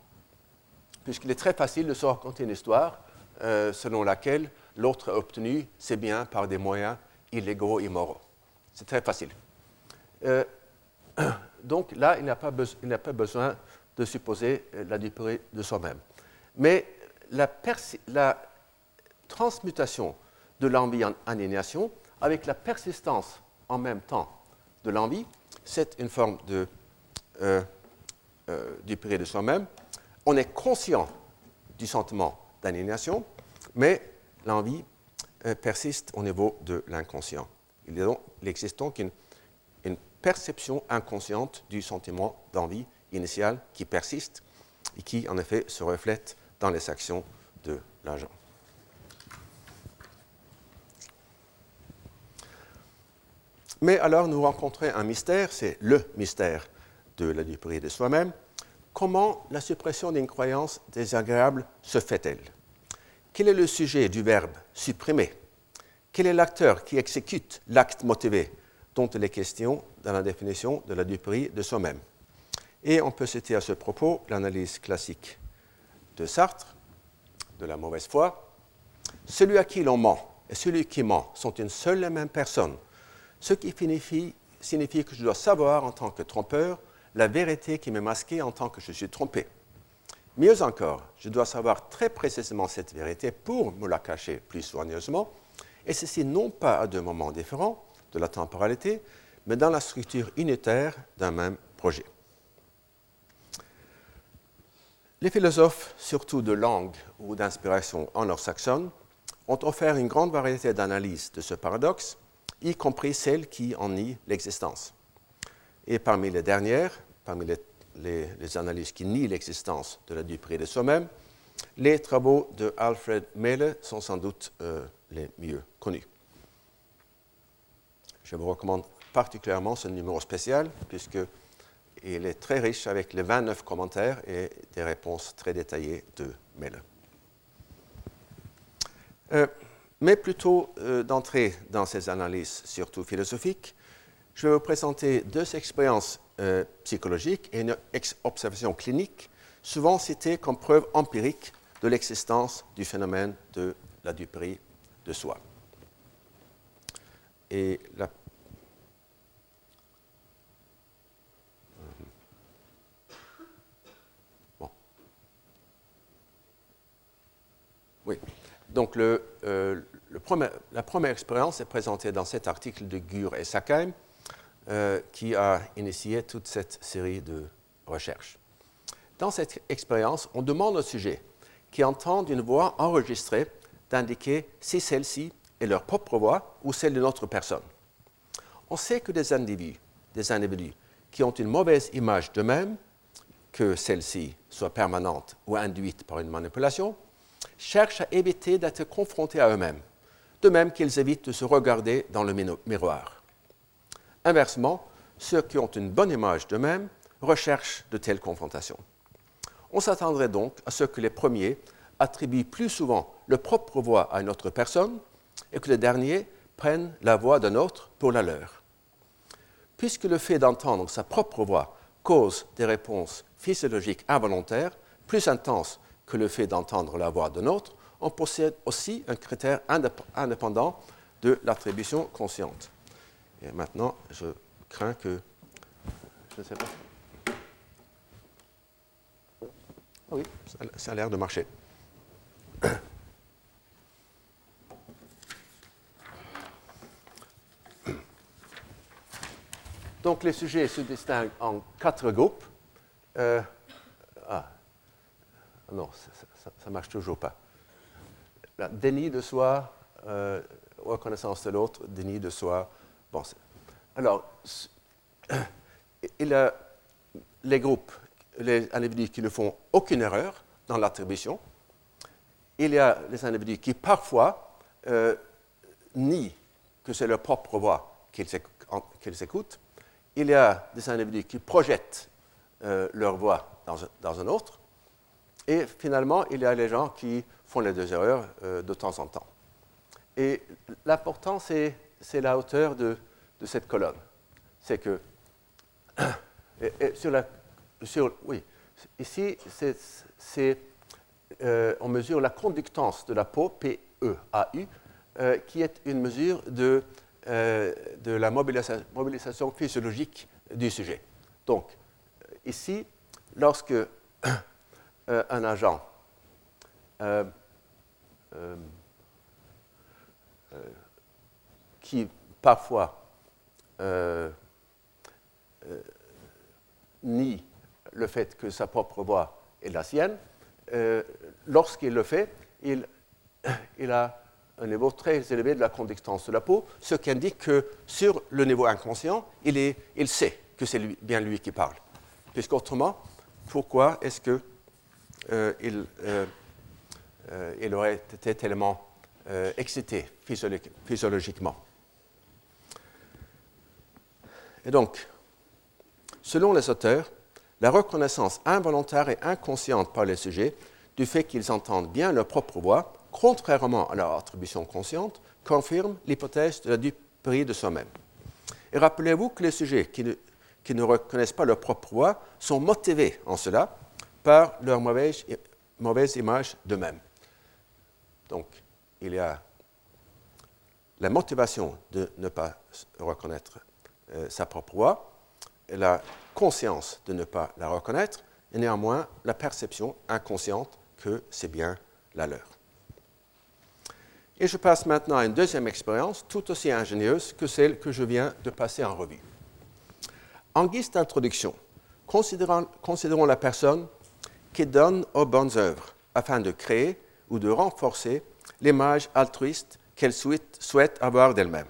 puisqu'il est très facile de se raconter une histoire euh, selon laquelle l'autre a obtenu ses biens par des moyens illégaux, immoraux. C'est très facile. Euh, donc là, il n'a pas, pas, besoin de supposer la duperie de soi-même. Mais la, transmutation de l'envie en aliénation, avec la persistance en même temps de l'envie, c'est une forme de, euh, euh, du péril de soi-même. On est conscient du sentiment d'aliénation, mais l'envie euh, persiste au niveau de l'inconscient. Il, existe donc une, une perception inconsciente du sentiment d'envie initial qui persiste et qui, en effet, se reflète les actions de l'agent. Mais alors nous rencontrons un mystère, c'est le mystère de la duperie de soi-même. Comment la suppression d'une croyance désagréable se fait-elle? Quel est le sujet du verbe supprimer? Quel est l'acteur qui exécute l'acte motivé dont il est question dans la définition de la duperie de soi-même? Et on peut citer à ce propos l'analyse classique de Sartre, de la mauvaise foi. Celui à qui l'on ment et celui qui ment sont une seule et même personne ce qui signifie, que je dois savoir en tant que trompeur la vérité qui m'est masquée en tant que je suis trompé. Mieux encore, je dois savoir très précisément cette vérité pour me la cacher plus soigneusement, et ceci non pas à deux moments différents de la temporalité, mais dans la structure unitaire d'un même projet. Les philosophes, surtout de langue ou d'inspiration anglo-saxonne, ont offert une grande variété d'analyses de ce paradoxe, y compris celles qui en nient l'existence. Et parmi les dernières, parmi les, analyses qui nient l'existence de la duperie de soi-même, les travaux de Alfred Mele sont sans doute euh, les mieux connus. Je vous recommande particulièrement ce numéro spécial, puisqu'il est très riche avec les 29 commentaires et des réponses très détaillées de Mele. Euh, mais plutôt euh, d'entrer dans ces analyses, surtout philosophiques, je vais vous présenter deux expériences euh, psychologiques et une observation clinique, souvent citées comme preuve empirique de l'existence du phénomène de la duperie de soi. Oui. Donc, euh, la première expérience est présentée dans cet article de Gur et Sackheim, euh, qui a initié toute cette série de recherches. Dans cette expérience, on demande au sujet qui entend une voix enregistrée d'indiquer si celle-ci est leur propre voix ou celle d'une autre personne. On sait que des individus, des individus qui ont une mauvaise image d'eux-mêmes que celle-ci soit permanente ou induite par une manipulation, cherchent à éviter d'être confrontés à eux-mêmes, de même qu'ils évitent de se regarder dans le miroir. Inversement, ceux qui ont une bonne image d'eux-mêmes recherchent de telles confrontations. On s'attendrait donc à ce que les premiers attribuent plus souvent leur propre voix à une autre personne et que les derniers prennent la voix d'un autre pour la leur. Puisque le fait d'entendre sa propre voix cause des réponses physiologiques involontaires plus intenses que le fait d'entendre la voix d'un autre, on possède aussi un critère indépendant de l'attribution consciente. Et maintenant, je crains que... Je ne sais pas. Oui, ça a l'air de marcher. Donc les sujets se distinguent en quatre groupes. Euh, non, ça ne marche toujours pas. déni de soi, euh, reconnaissance de l'autre, déni de soi. Bon, alors, il y a les groupes, les individus qui ne font aucune erreur dans l'attribution. Il y a les individus qui parfois euh, nient que c'est leur propre voix qu'ils écoutent il y a des individus qui projettent euh, leur voix dans, un autre, et finalement, il y a les gens qui font les deux erreurs euh, de temps en temps. Et l'important, c'est, la hauteur de, cette colonne. C'est que, sur la, sur, oui, ici, c'est, euh, on mesure la conductance de la peau, P-E-A-U, qui est une mesure de euh, de la mobilisation, physiologique du sujet. Donc, euh, ici, lorsque euh, un agent qui parfois nie le fait que sa propre voix est la sienne, lorsqu'il le fait, il, a un niveau très élevé de la conductance de la peau, ce qui indique que sur le niveau inconscient, il, il sait que c'est bien lui qui parle. Puisqu'autrement, pourquoi est-ce qu'il euh, euh, euh, il aurait été tellement excité physiologiquement Et donc, selon les auteurs, la reconnaissance involontaire et inconsciente par les sujets du fait qu'ils entendent bien leur propre voix contrairement à leur attribution consciente, confirme l'hypothèse de la duperie de soi-même. Et rappelez-vous que les sujets qui ne, reconnaissent pas leur propre voix sont motivés en cela par leur mauvaise, image d'eux-mêmes. Donc, il y a la motivation de ne pas reconnaître euh, sa propre voix, la conscience de ne pas la reconnaître, et néanmoins la perception inconsciente que c'est bien la leur. Et je passe maintenant à une deuxième expérience tout aussi ingénieuse que celle que je viens de passer en revue. En guise d'introduction, considérons, la personne qui donne aux bonnes œuvres afin de créer ou de renforcer l'image altruiste qu'elle souhaite, avoir d'elle-même.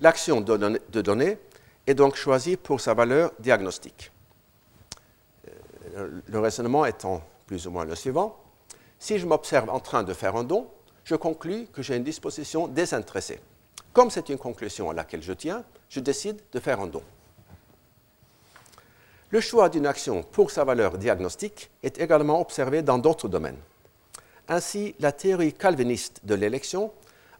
L'action de, donner est donc choisie pour sa valeur diagnostique. Euh, le raisonnement étant plus ou moins le suivant. Si je m'observe en train de faire un don, je conclus que j'ai une disposition désintéressée. Comme c'est une conclusion à laquelle je tiens, je décide de faire un don. Le choix d'une action pour sa valeur diagnostique est également observé dans d'autres domaines. Ainsi, la théorie calviniste de l'élection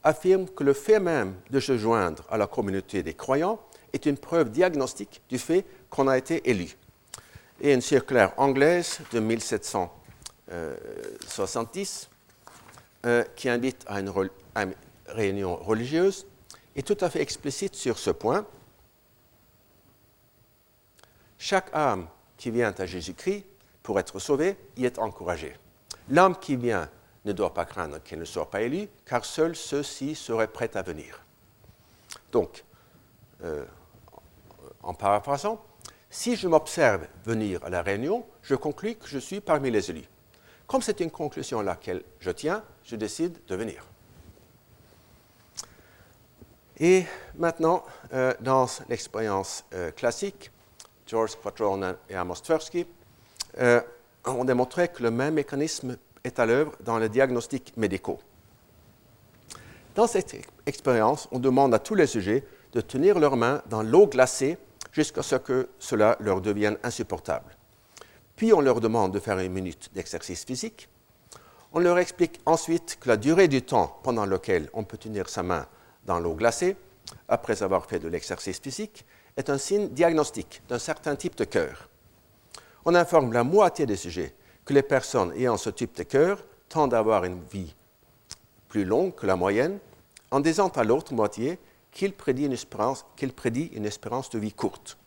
affirme que le fait même de se joindre à la communauté des croyants est une preuve diagnostique du fait qu'on a été élu. Et une circulaire anglaise de 1770 euh, qui invite à une, réunion religieuse est tout à fait explicite sur ce point. Chaque âme qui vient à Jésus-Christ pour être sauvée y est encouragée. L'âme qui vient ne doit pas craindre qu'elle ne soit pas élue, car seuls ceux-ci seraient prêts à venir. Donc, euh, en paraphrasant, si je m'observe venir à la réunion, je conclus que je suis parmi les élus. Comme c'est une conclusion à laquelle je tiens, je décide de venir. Et maintenant, euh, dans l'expérience euh, classique, George Quattrone et Amos Tversky euh, ont démontré que le même mécanisme est à l'œuvre dans les diagnostics médicaux. Dans cette expérience, on demande à tous les sujets de tenir leurs mains dans l'eau glacée jusqu'à ce que cela leur devienne insupportable. Puis on leur demande de faire une minute d'exercice physique. On leur explique ensuite que la durée du temps pendant lequel on peut tenir sa main dans l'eau glacée, après avoir fait de l'exercice physique, est un signe diagnostique d'un certain type de cœur. On informe la moitié des sujets que les personnes ayant ce type de cœur tendent à avoir une vie plus longue que la moyenne, en disant à l'autre moitié qu'il prédit, prédit une espérance de vie courte.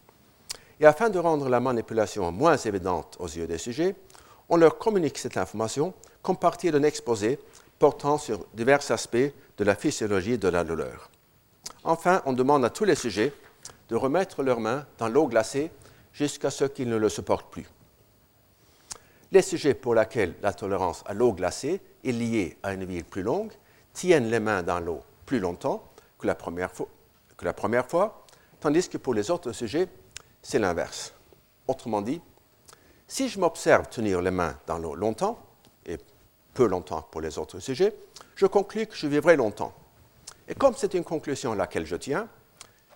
Et afin de rendre la manipulation moins évidente aux yeux des sujets, on leur communique cette information comme partie d'un exposé portant sur divers aspects de la physiologie de la douleur. Enfin, on demande à tous les sujets de remettre leurs mains dans l'eau glacée jusqu'à ce qu'ils ne le supportent plus. Les sujets pour lesquels la tolérance à l'eau glacée est liée à une vie plus longue tiennent les mains dans l'eau plus longtemps que la, première fois, tandis que pour les autres sujets, c'est l'inverse. Autrement dit, si je m'observe tenir les mains dans l'eau longtemps, et peu longtemps pour les autres sujets, je conclus que je vivrai longtemps. Et comme c'est une conclusion à laquelle je tiens,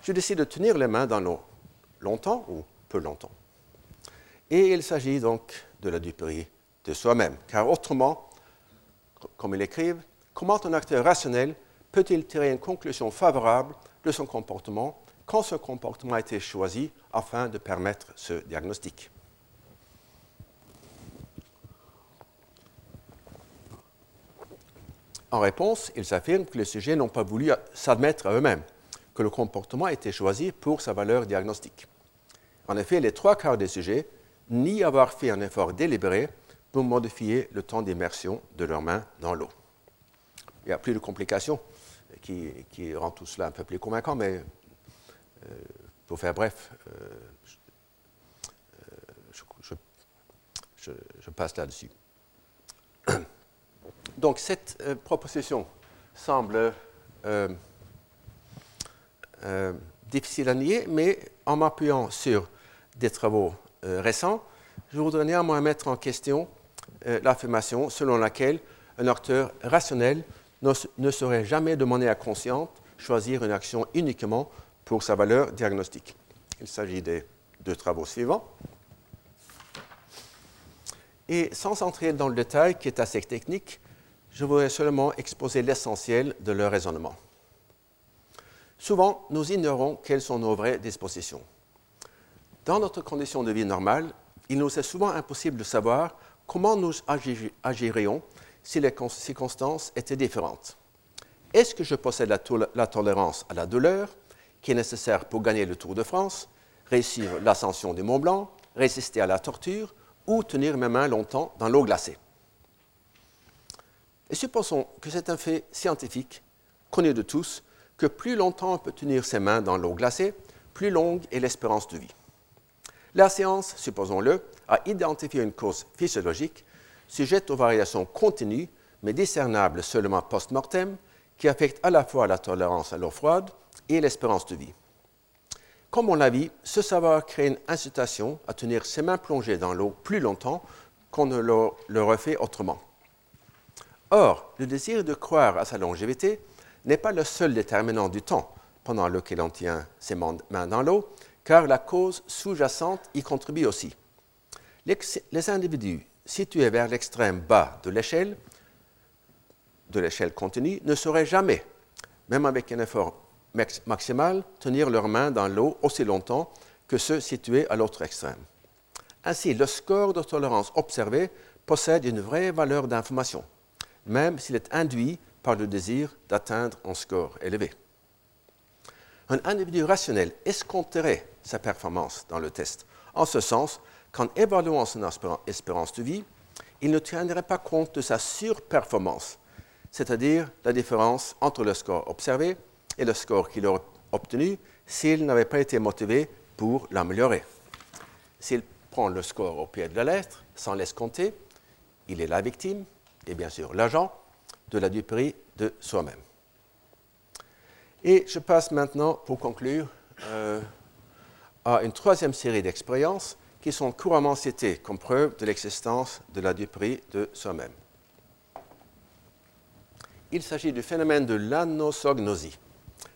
je décide de tenir les mains dans l'eau longtemps ou peu longtemps. Et il s'agit donc de la duperie de soi-même, car autrement, comme ils l'écrivent, comment un acteur rationnel peut-il tirer une conclusion favorable de son comportement quand ce comportement a été choisi afin de permettre ce diagnostic? En réponse, ils affirment que les sujets n'ont pas voulu s'admettre à eux-mêmes que le comportement a été choisi pour sa valeur diagnostique. En effet, les trois quarts des sujets nient avoir fait un effort délibéré pour modifier le temps d'immersion de leurs mains dans l'eau. Il n'y a plus de complications qui, qui rend tout cela un peu plus convaincant, mais euh, pour faire bref, euh, je, passe là-dessus. Donc cette euh, proposition semble difficile à nier, mais en m'appuyant sur des travaux récents, je voudrais néanmoins mettre en question l'affirmation selon laquelle un acteur rationnel ne saurait jamais de manière consciente choisir une action uniquement pour sa valeur diagnostique. Il s'agit des deux travaux suivants. Et sans entrer dans le détail qui est assez technique, je voudrais seulement exposer l'essentiel de leur raisonnement. Souvent, nous ignorons quelles sont nos vraies dispositions. Dans notre condition de vie normale, il nous est souvent impossible de savoir comment nous agirions si les circonstances étaient différentes. Est-ce que je possède la, tolérance à la douleur qui est nécessaire pour gagner le Tour de France, réussir l'ascension du Mont Blanc, résister à la torture ou tenir mes mains longtemps dans l'eau glacée? Et supposons que c'est un fait scientifique, connu de tous, plus longtemps on peut tenir ses mains dans l'eau glacée, plus longue est l'espérance de vie. La science, supposons-le, a identifié une cause physiologique sujette aux variations continues, mais discernables seulement post-mortem, qui affectent à la fois la tolérance à l'eau froide et l'espérance de vie. Comme on l'a vu, ce savoir crée une incitation à tenir ses mains plongées dans l'eau plus longtemps qu'on ne l'aurait fait autrement. Or, le désir de croire à sa longévité n'est pas le seul déterminant du temps pendant lequel on tient ses mains dans l'eau, car la cause sous-jacente y contribue aussi. Les individus situé vers l'extrême bas de l'échelle, de l'échelle continue, ne sauraient jamais, même avec un effort maximal, tenir leurs mains dans l'eau aussi longtemps que ceux situés à l'autre extrême. Ainsi, le score de tolérance observé possède une vraie valeur d'information, même s'il est induit par le désir d'atteindre un score élevé. Un individu rationnel escompterait sa performance dans le test, en ce sens qu'en évaluant son espérance de vie, il ne tiendrait pas compte de sa surperformance, c'est-à-dire la différence entre le score observé et le score qu'il aurait obtenu s'il n'avait pas été motivé pour l'améliorer. S'il prend le score au pied de la lettre, sans l'escompter, il est la victime et bien sûr l'agent de la duperie de soi-même. Et je passe maintenant, pour conclure, euh, à une troisième série d'expériences qui sont couramment cités comme preuve de l'existence de la duperie de soi-même. Il s'agit du phénomène de l'anosognosie,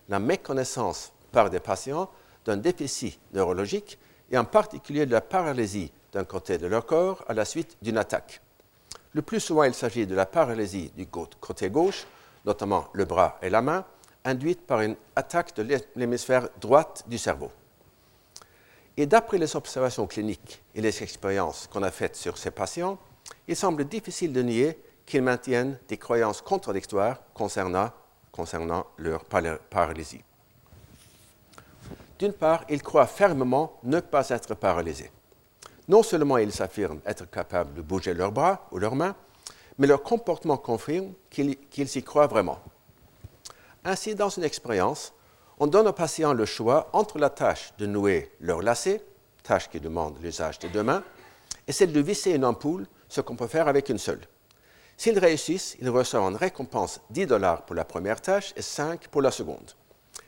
la méconnaissance par des patients d'un déficit neurologique et en particulier de la paralysie d'un côté de leur corps à la suite d'une attaque. Le plus souvent, il s'agit de la paralysie du côté gauche, notamment le bras et la main, induite par une attaque de l'hémisphère droite du cerveau. Et d'après les observations cliniques et les expériences qu'on a faites sur ces patients, il semble difficile de nier qu'ils maintiennent des croyances contradictoires concernant, concernant leur paralysie. D'une part, ils croient fermement ne pas être paralysés. Non seulement ils s'affirment être capables de bouger leurs bras ou leurs mains, mais leur comportement confirme qu'ils y croient vraiment. Ainsi, dans une expérience, on donne aux patients le choix entre la tâche de nouer leur lacet, tâche qui demande l'usage des deux mains, et celle de visser une ampoule, ce qu'on peut faire avec une seule. S'ils réussissent, ils reçoivent en récompense 10 dollars pour la première tâche et 5 pour la seconde.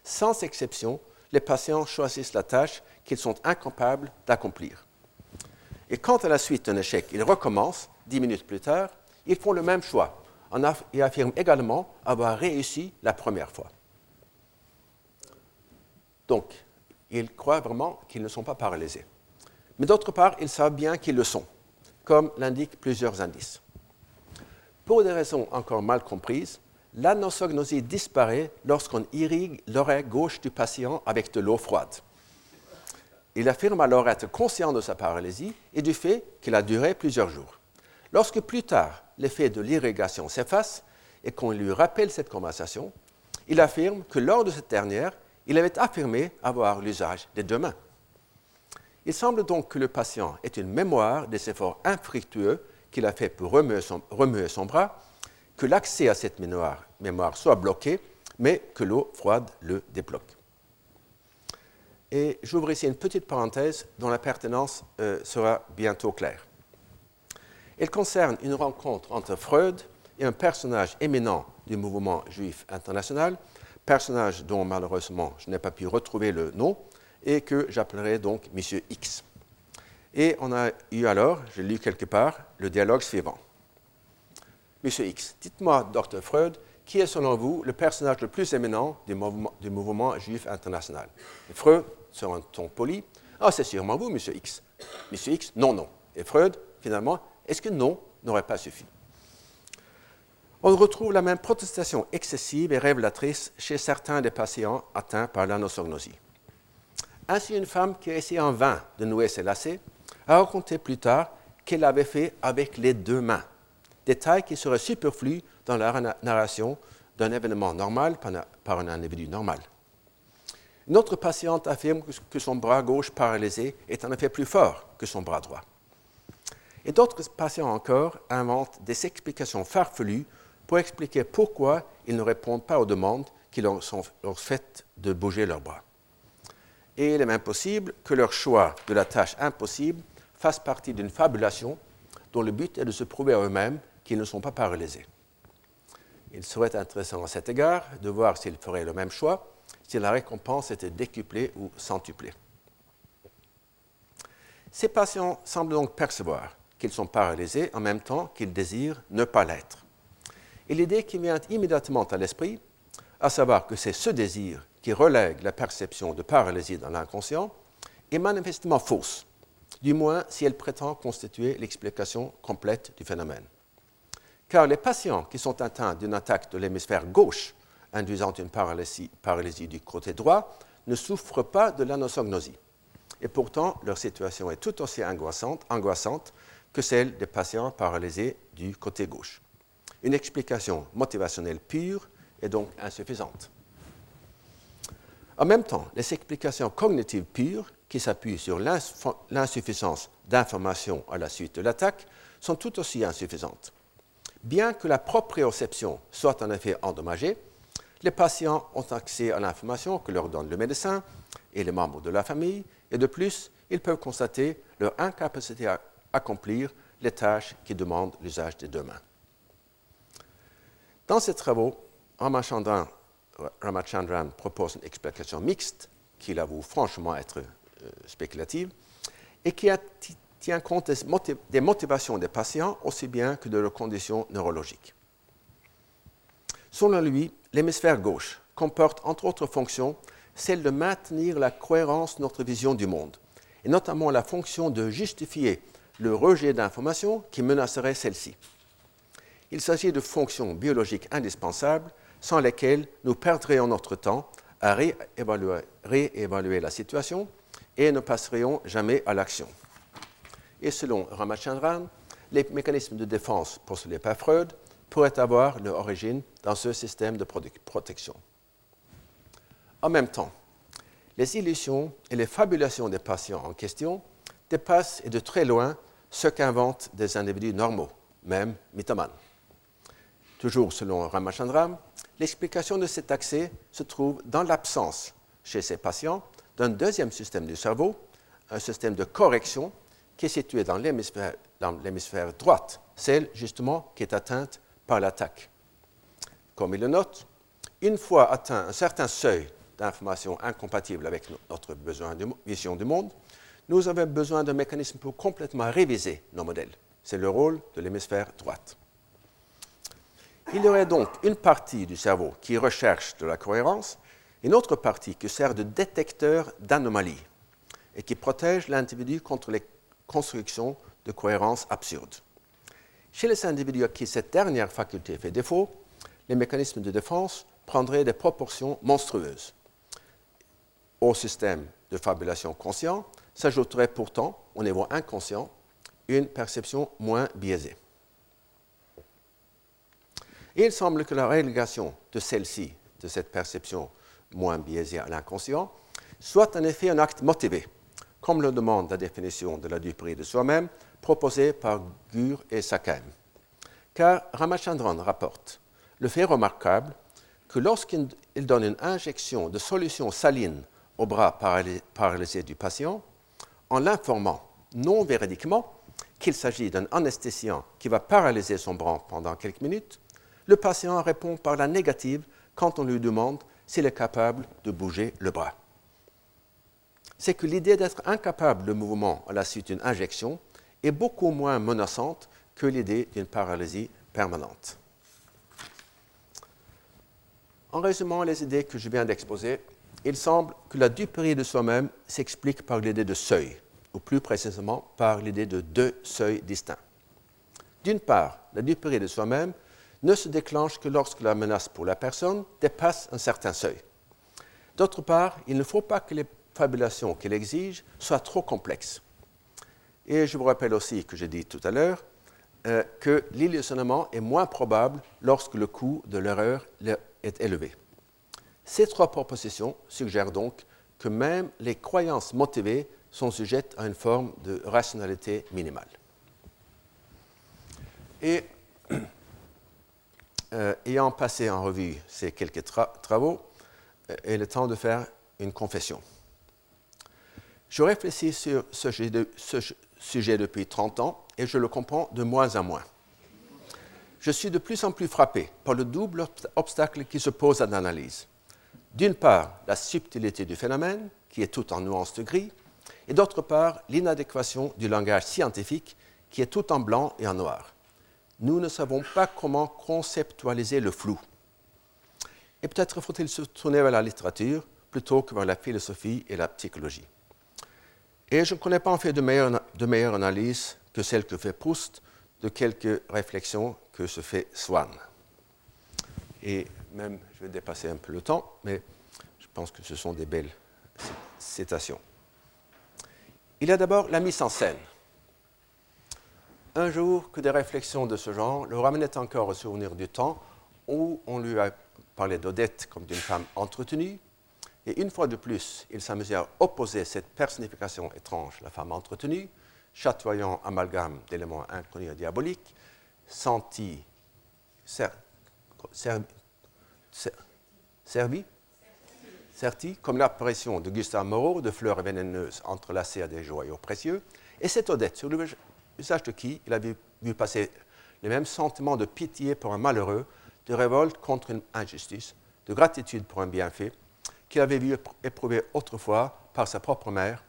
Sans exception, les patients choisissent la tâche qu'ils sont incapables d'accomplir. Et quand à la suite d'un échec, ils recommencent, 10 minutes plus tard, ils font le même choix et affirment également avoir réussi la première fois. Donc, ils croient vraiment qu'ils ne sont pas paralysés. Mais d'autre part, ils savent bien qu'ils le sont, comme l'indiquent plusieurs indices. Pour des raisons encore mal comprises, l'anosognosie disparaît lorsqu'on irrigue l'oreille gauche du patient avec de l'eau froide. Il affirme alors être conscient de sa paralysie et du fait qu'elle a duré plusieurs jours. Lorsque plus tard l'effet de l'irrigation s'efface et qu'on lui rappelle cette conversation, il affirme que lors de cette dernière, il avait affirmé avoir l'usage des deux mains. Il semble donc que le patient ait une mémoire des efforts infructueux qu'il a fait pour remuer son, bras, que l'accès à cette mémoire, soit bloqué, mais que l'eau froide le débloque. Et j'ouvre ici une petite parenthèse dont la pertinence euh, sera bientôt claire. Elle concerne une rencontre entre Freud et un personnage éminent du mouvement juif international personnage dont malheureusement je n'ai pas pu retrouver le nom et que j'appellerai donc Monsieur X. Et on a eu alors, j'ai lu quelque part, le dialogue suivant. Monsieur X, dites-moi, docteur Freud, qui est selon vous le personnage le plus éminent du mouvement, juif international? Freud, sur un ton poli, ah, c'est sûrement vous, Monsieur X. Monsieur X, non, non. Et Freud, finalement, est-ce que non n'aurait pas suffi? On retrouve la même protestation excessive et révélatrice chez certains des patients atteints par l'anosognosie. Ainsi, une femme qui a essayé en vain de nouer ses lacets a raconté plus tard qu'elle l'avait fait avec les deux mains, détail qui serait superflu dans la narration d'un événement normal par un individu normal. Une autre patiente affirme que son bras gauche paralysé est en effet plus fort que son bras droit. Et d'autres patients encore inventent des explications farfelues pour expliquer pourquoi ils ne répondent pas aux demandes qui leur sont faites de bouger leurs bras. Et il est même possible que leur choix de la tâche impossible fasse partie d'une fabulation dont le but est de se prouver à eux-mêmes qu'ils ne sont pas paralysés. Il serait intéressant à cet égard de voir s'ils feraient le même choix si la récompense était décuplée ou centuplée. Ces patients semblent donc percevoir qu'ils sont paralysés en même temps qu'ils désirent ne pas l'être. Et l'idée qui vient immédiatement à l'esprit, à savoir que c'est ce désir qui relègue la perception de paralysie dans l'inconscient, est manifestement fausse, du moins si elle prétend constituer l'explication complète du phénomène. Car les patients qui sont atteints d'une attaque de l'hémisphère gauche induisant une paralysie, du côté droit ne souffrent pas de l'anosognosie. Et pourtant, leur situation est tout aussi angoissante, angoissante que celle des patients paralysés du côté gauche. Une explication motivationnelle pure est donc insuffisante. En même temps, les explications cognitives pures, qui s'appuient sur l'insuffisance d'informations à la suite de l'attaque, sont tout aussi insuffisantes. Bien que la proprioception soit en effet endommagée, les patients ont accès à l'information que leur donne le médecin et les membres de la famille, et de plus, ils peuvent constater leur incapacité à accomplir les tâches qui demandent l'usage des deux mains. Dans ses travaux, Ramachandran, propose une explication mixte, qu'il avoue franchement être euh, spéculative. et qui tient compte des motivations des patients aussi bien que de leurs conditions neurologiques. Selon lui, l'hémisphère gauche comporte entre autres fonctions celle de maintenir la cohérence de notre vision du monde, et notamment la fonction de justifier le rejet d'informations qui menaceraient celle-ci. Il s'agit de fonctions biologiques indispensables sans lesquelles nous perdrions notre temps à réévaluer, la situation et ne passerions jamais à l'action. Et selon Ramachandran, les mécanismes de défense postulés par Freud pourraient avoir leur origine dans ce système de protection. En même temps, les illusions et les fabulations des patients en question dépassent et de très loin ce qu'inventent des individus normaux, même mythomanes. Toujours selon Ramachandran, l'explication de cet accès se trouve dans l'absence chez ces patients d'un deuxième système du cerveau, un système de correction qui est situé dans l'hémisphère droite, celle justement qui est atteinte par l'attaque. Comme il le note, une fois atteint un certain seuil d'informations incompatibles avec notre besoin de vision du monde, nous avons besoin d'un mécanisme pour complètement réviser nos modèles. C'est le rôle de l'hémisphère droite. Il y aurait donc une partie du cerveau qui recherche de la cohérence, une autre partie qui sert de détecteur d'anomalies et qui protège l'individu contre les constructions de cohérence absurdes. Chez les individus à qui cette dernière faculté fait défaut, les mécanismes de défense prendraient des proportions monstrueuses. Au système de fabulation conscient s'ajouterait pourtant, au niveau inconscient, une perception moins biaisée. il semble que la rélégation de celle-ci, de cette perception moins biaisée à l'inconscient, soit en effet un acte motivé, comme le demande la définition de la duperie de soi-même proposée par Gur et Sakem. Car Ramachandran rapporte le fait remarquable que lorsqu'il donne une injection de solution saline au bras paralysé du patient, en l'informant non véridiquement qu'il s'agit d'un anesthésiant qui va paralyser son bras pendant quelques minutes, le patient répond par la négative quand on lui demande s'il est capable de bouger le bras. C'est que l'idée d'être incapable de mouvement à la suite d'une injection est beaucoup moins menaçante que l'idée d'une paralysie permanente. En résumant les idées que je viens d'exposer, il semble que la duperie de soi-même s'explique par l'idée de seuil, ou plus précisément par l'idée de deux seuils distincts. D'une part, la duperie de soi-même ne se déclenche que lorsque la menace pour la personne dépasse un certain seuil. D'autre part, il ne faut pas que les fabulations qu'elle exige soient trop complexes. Et je vous rappelle aussi que j'ai dit tout à l'heure euh, que l'illusionnement est moins probable lorsque le coût de l'erreur est élevé. Ces trois propositions suggèrent donc que même les croyances motivées sont sujettes à une forme de rationalité minimale. Et euh, ayant passé en revue ces quelques travaux, euh, il est temps de faire une confession. Je réfléchis sur ce sujet depuis 30 ans et je le comprends de moins en moins. Je suis de plus en plus frappé par le double obstacle qui se pose à l'analyse d'une part la subtilité du phénomène, qui est tout en nuances de gris, et d'autre part l'inadéquation du langage scientifique, qui est tout en blanc et en noir. Nous ne savons pas comment conceptualiser le flou. Et peut-être faut-il se tourner vers la littérature plutôt que vers la philosophie et la psychologie. Et je ne connais pas en fait de meilleure, analyse que celle que fait Proust de quelques réflexions que se fait Swann. Et même, je vais dépasser un peu le temps, mais je pense que ce sont des belles citations. Il y a d'abord la mise en scène. Un jour que des réflexions de ce genre le ramenaient encore au souvenir du temps où on lui a parlé d'Odette comme d'une femme entretenue, et une fois de plus, il s'amusait à opposer cette personnification étrange, la femme entretenue, chatoyant amalgame d'éléments inconnus et diaboliques, senti, servi, certi, comme l'apparition de Gustave Moreau de fleurs vénéneuses entrelacées à des joyaux précieux, et cette Odette, sur le visage de qui il avait vu passer les mêmes sentiments de pitié pour un malheureux, de révolte contre une injustice, de gratitude pour un bienfait, qu'il avait vu éprouver autrefois par sa propre mère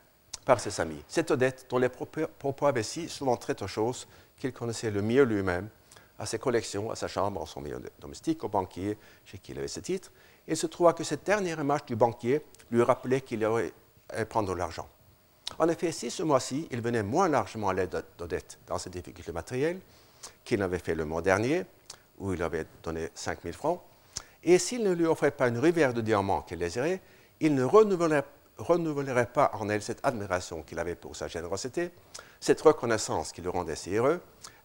par ses amis. Cette Odette, dont les propos avaient si souvent trait aux choses qu'il connaissait le mieux lui-même, à ses collections, à sa chambre, à son milieu domestique, au banquier chez qui il avait ses titres, il se trouva que cette dernière image du banquier lui rappelait qu'il aurait à prendre de l'argent. En effet, si ce mois-ci, il venait moins largement à l'aide d'Odette dans ses difficultés matérielles qu'il n'avait fait le mois dernier, où il avait donné 5 000 francs, et s'il ne lui offrait pas une rivière de diamants qu'elle désirait, il ne renouvellerait, pas en elle cette admiration qu'il avait pour sa générosité, cette reconnaissance qui le rendait si heureux,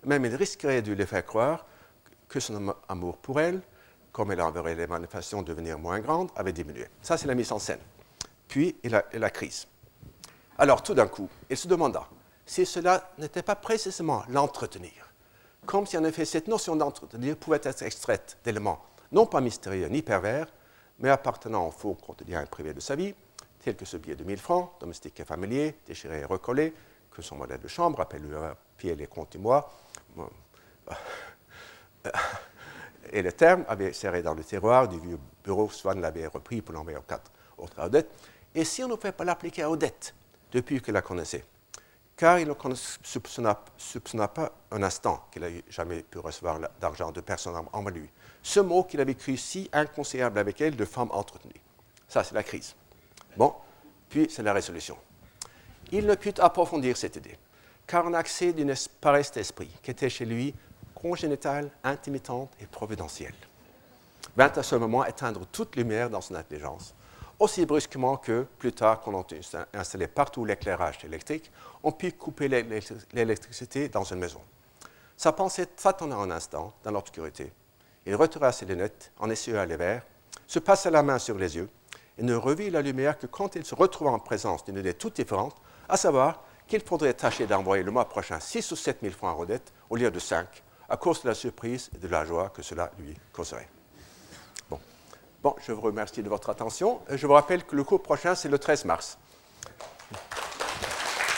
même il risquerait de lui faire croire que son amour pour elle, comme elle enverrait les manifestations devenir moins grandes, avait diminué. Ça, c'est la mise en scène. Puis, il a la crise. Alors, tout d'un coup, il se demanda si cela n'était pas précisément l'entretenir, comme si en effet cette notion d'entretenir pouvait être extraite d'éléments non pas mystérieux ni pervers, mais appartenant au faux quotidien privé de sa vie, tels que ce billet de 1000 francs, domestique et familier, déchiré et recollé, que son modèle de chambre, appelle le pied les comptes et moi, et le terme avait serré dans le tiroir du vieux bureau, Swann l'avait repris pour l'envoyer aux quatre autres Odette. Et si on ne pouvait pas l'appliquer à Odette depuis qu'il la connaissait? Car il ne soupçonna, pas un instant qu'il n'ait jamais pu recevoir d'argent de personne en lui. Ce mot qu'il avait cru si inconciliable avec elle de femme entretenue. Ça, c'est la crise. Bon, puis c'est la résolution. Il ne put approfondir cette idée, car un accès d'une paresse d'esprit qui était chez lui congénitale, intimitante et providentielle vint à ce moment éteindre toute lumière dans son intelligence, aussi brusquement que, plus tard, qu'on a installé partout l'éclairage électrique, on put couper l'électricité dans une maison. Sa pensée tâtonna un instant dans l'obscurité. Il retira ses lunettes, en essuya les verres, se passa la main sur les yeux et ne revit la lumière que quand il se retrouva en présence d'une idée toute différente, à savoir qu'il faudrait tâcher d'envoyer le mois prochain 6 ou 7 000 francs à Rodette au lieu de 5, à cause de la surprise et de la joie que cela lui causerait. Bon, je vous remercie de votre attention. Je vous rappelle que le cours prochain, c'est le 13 mars.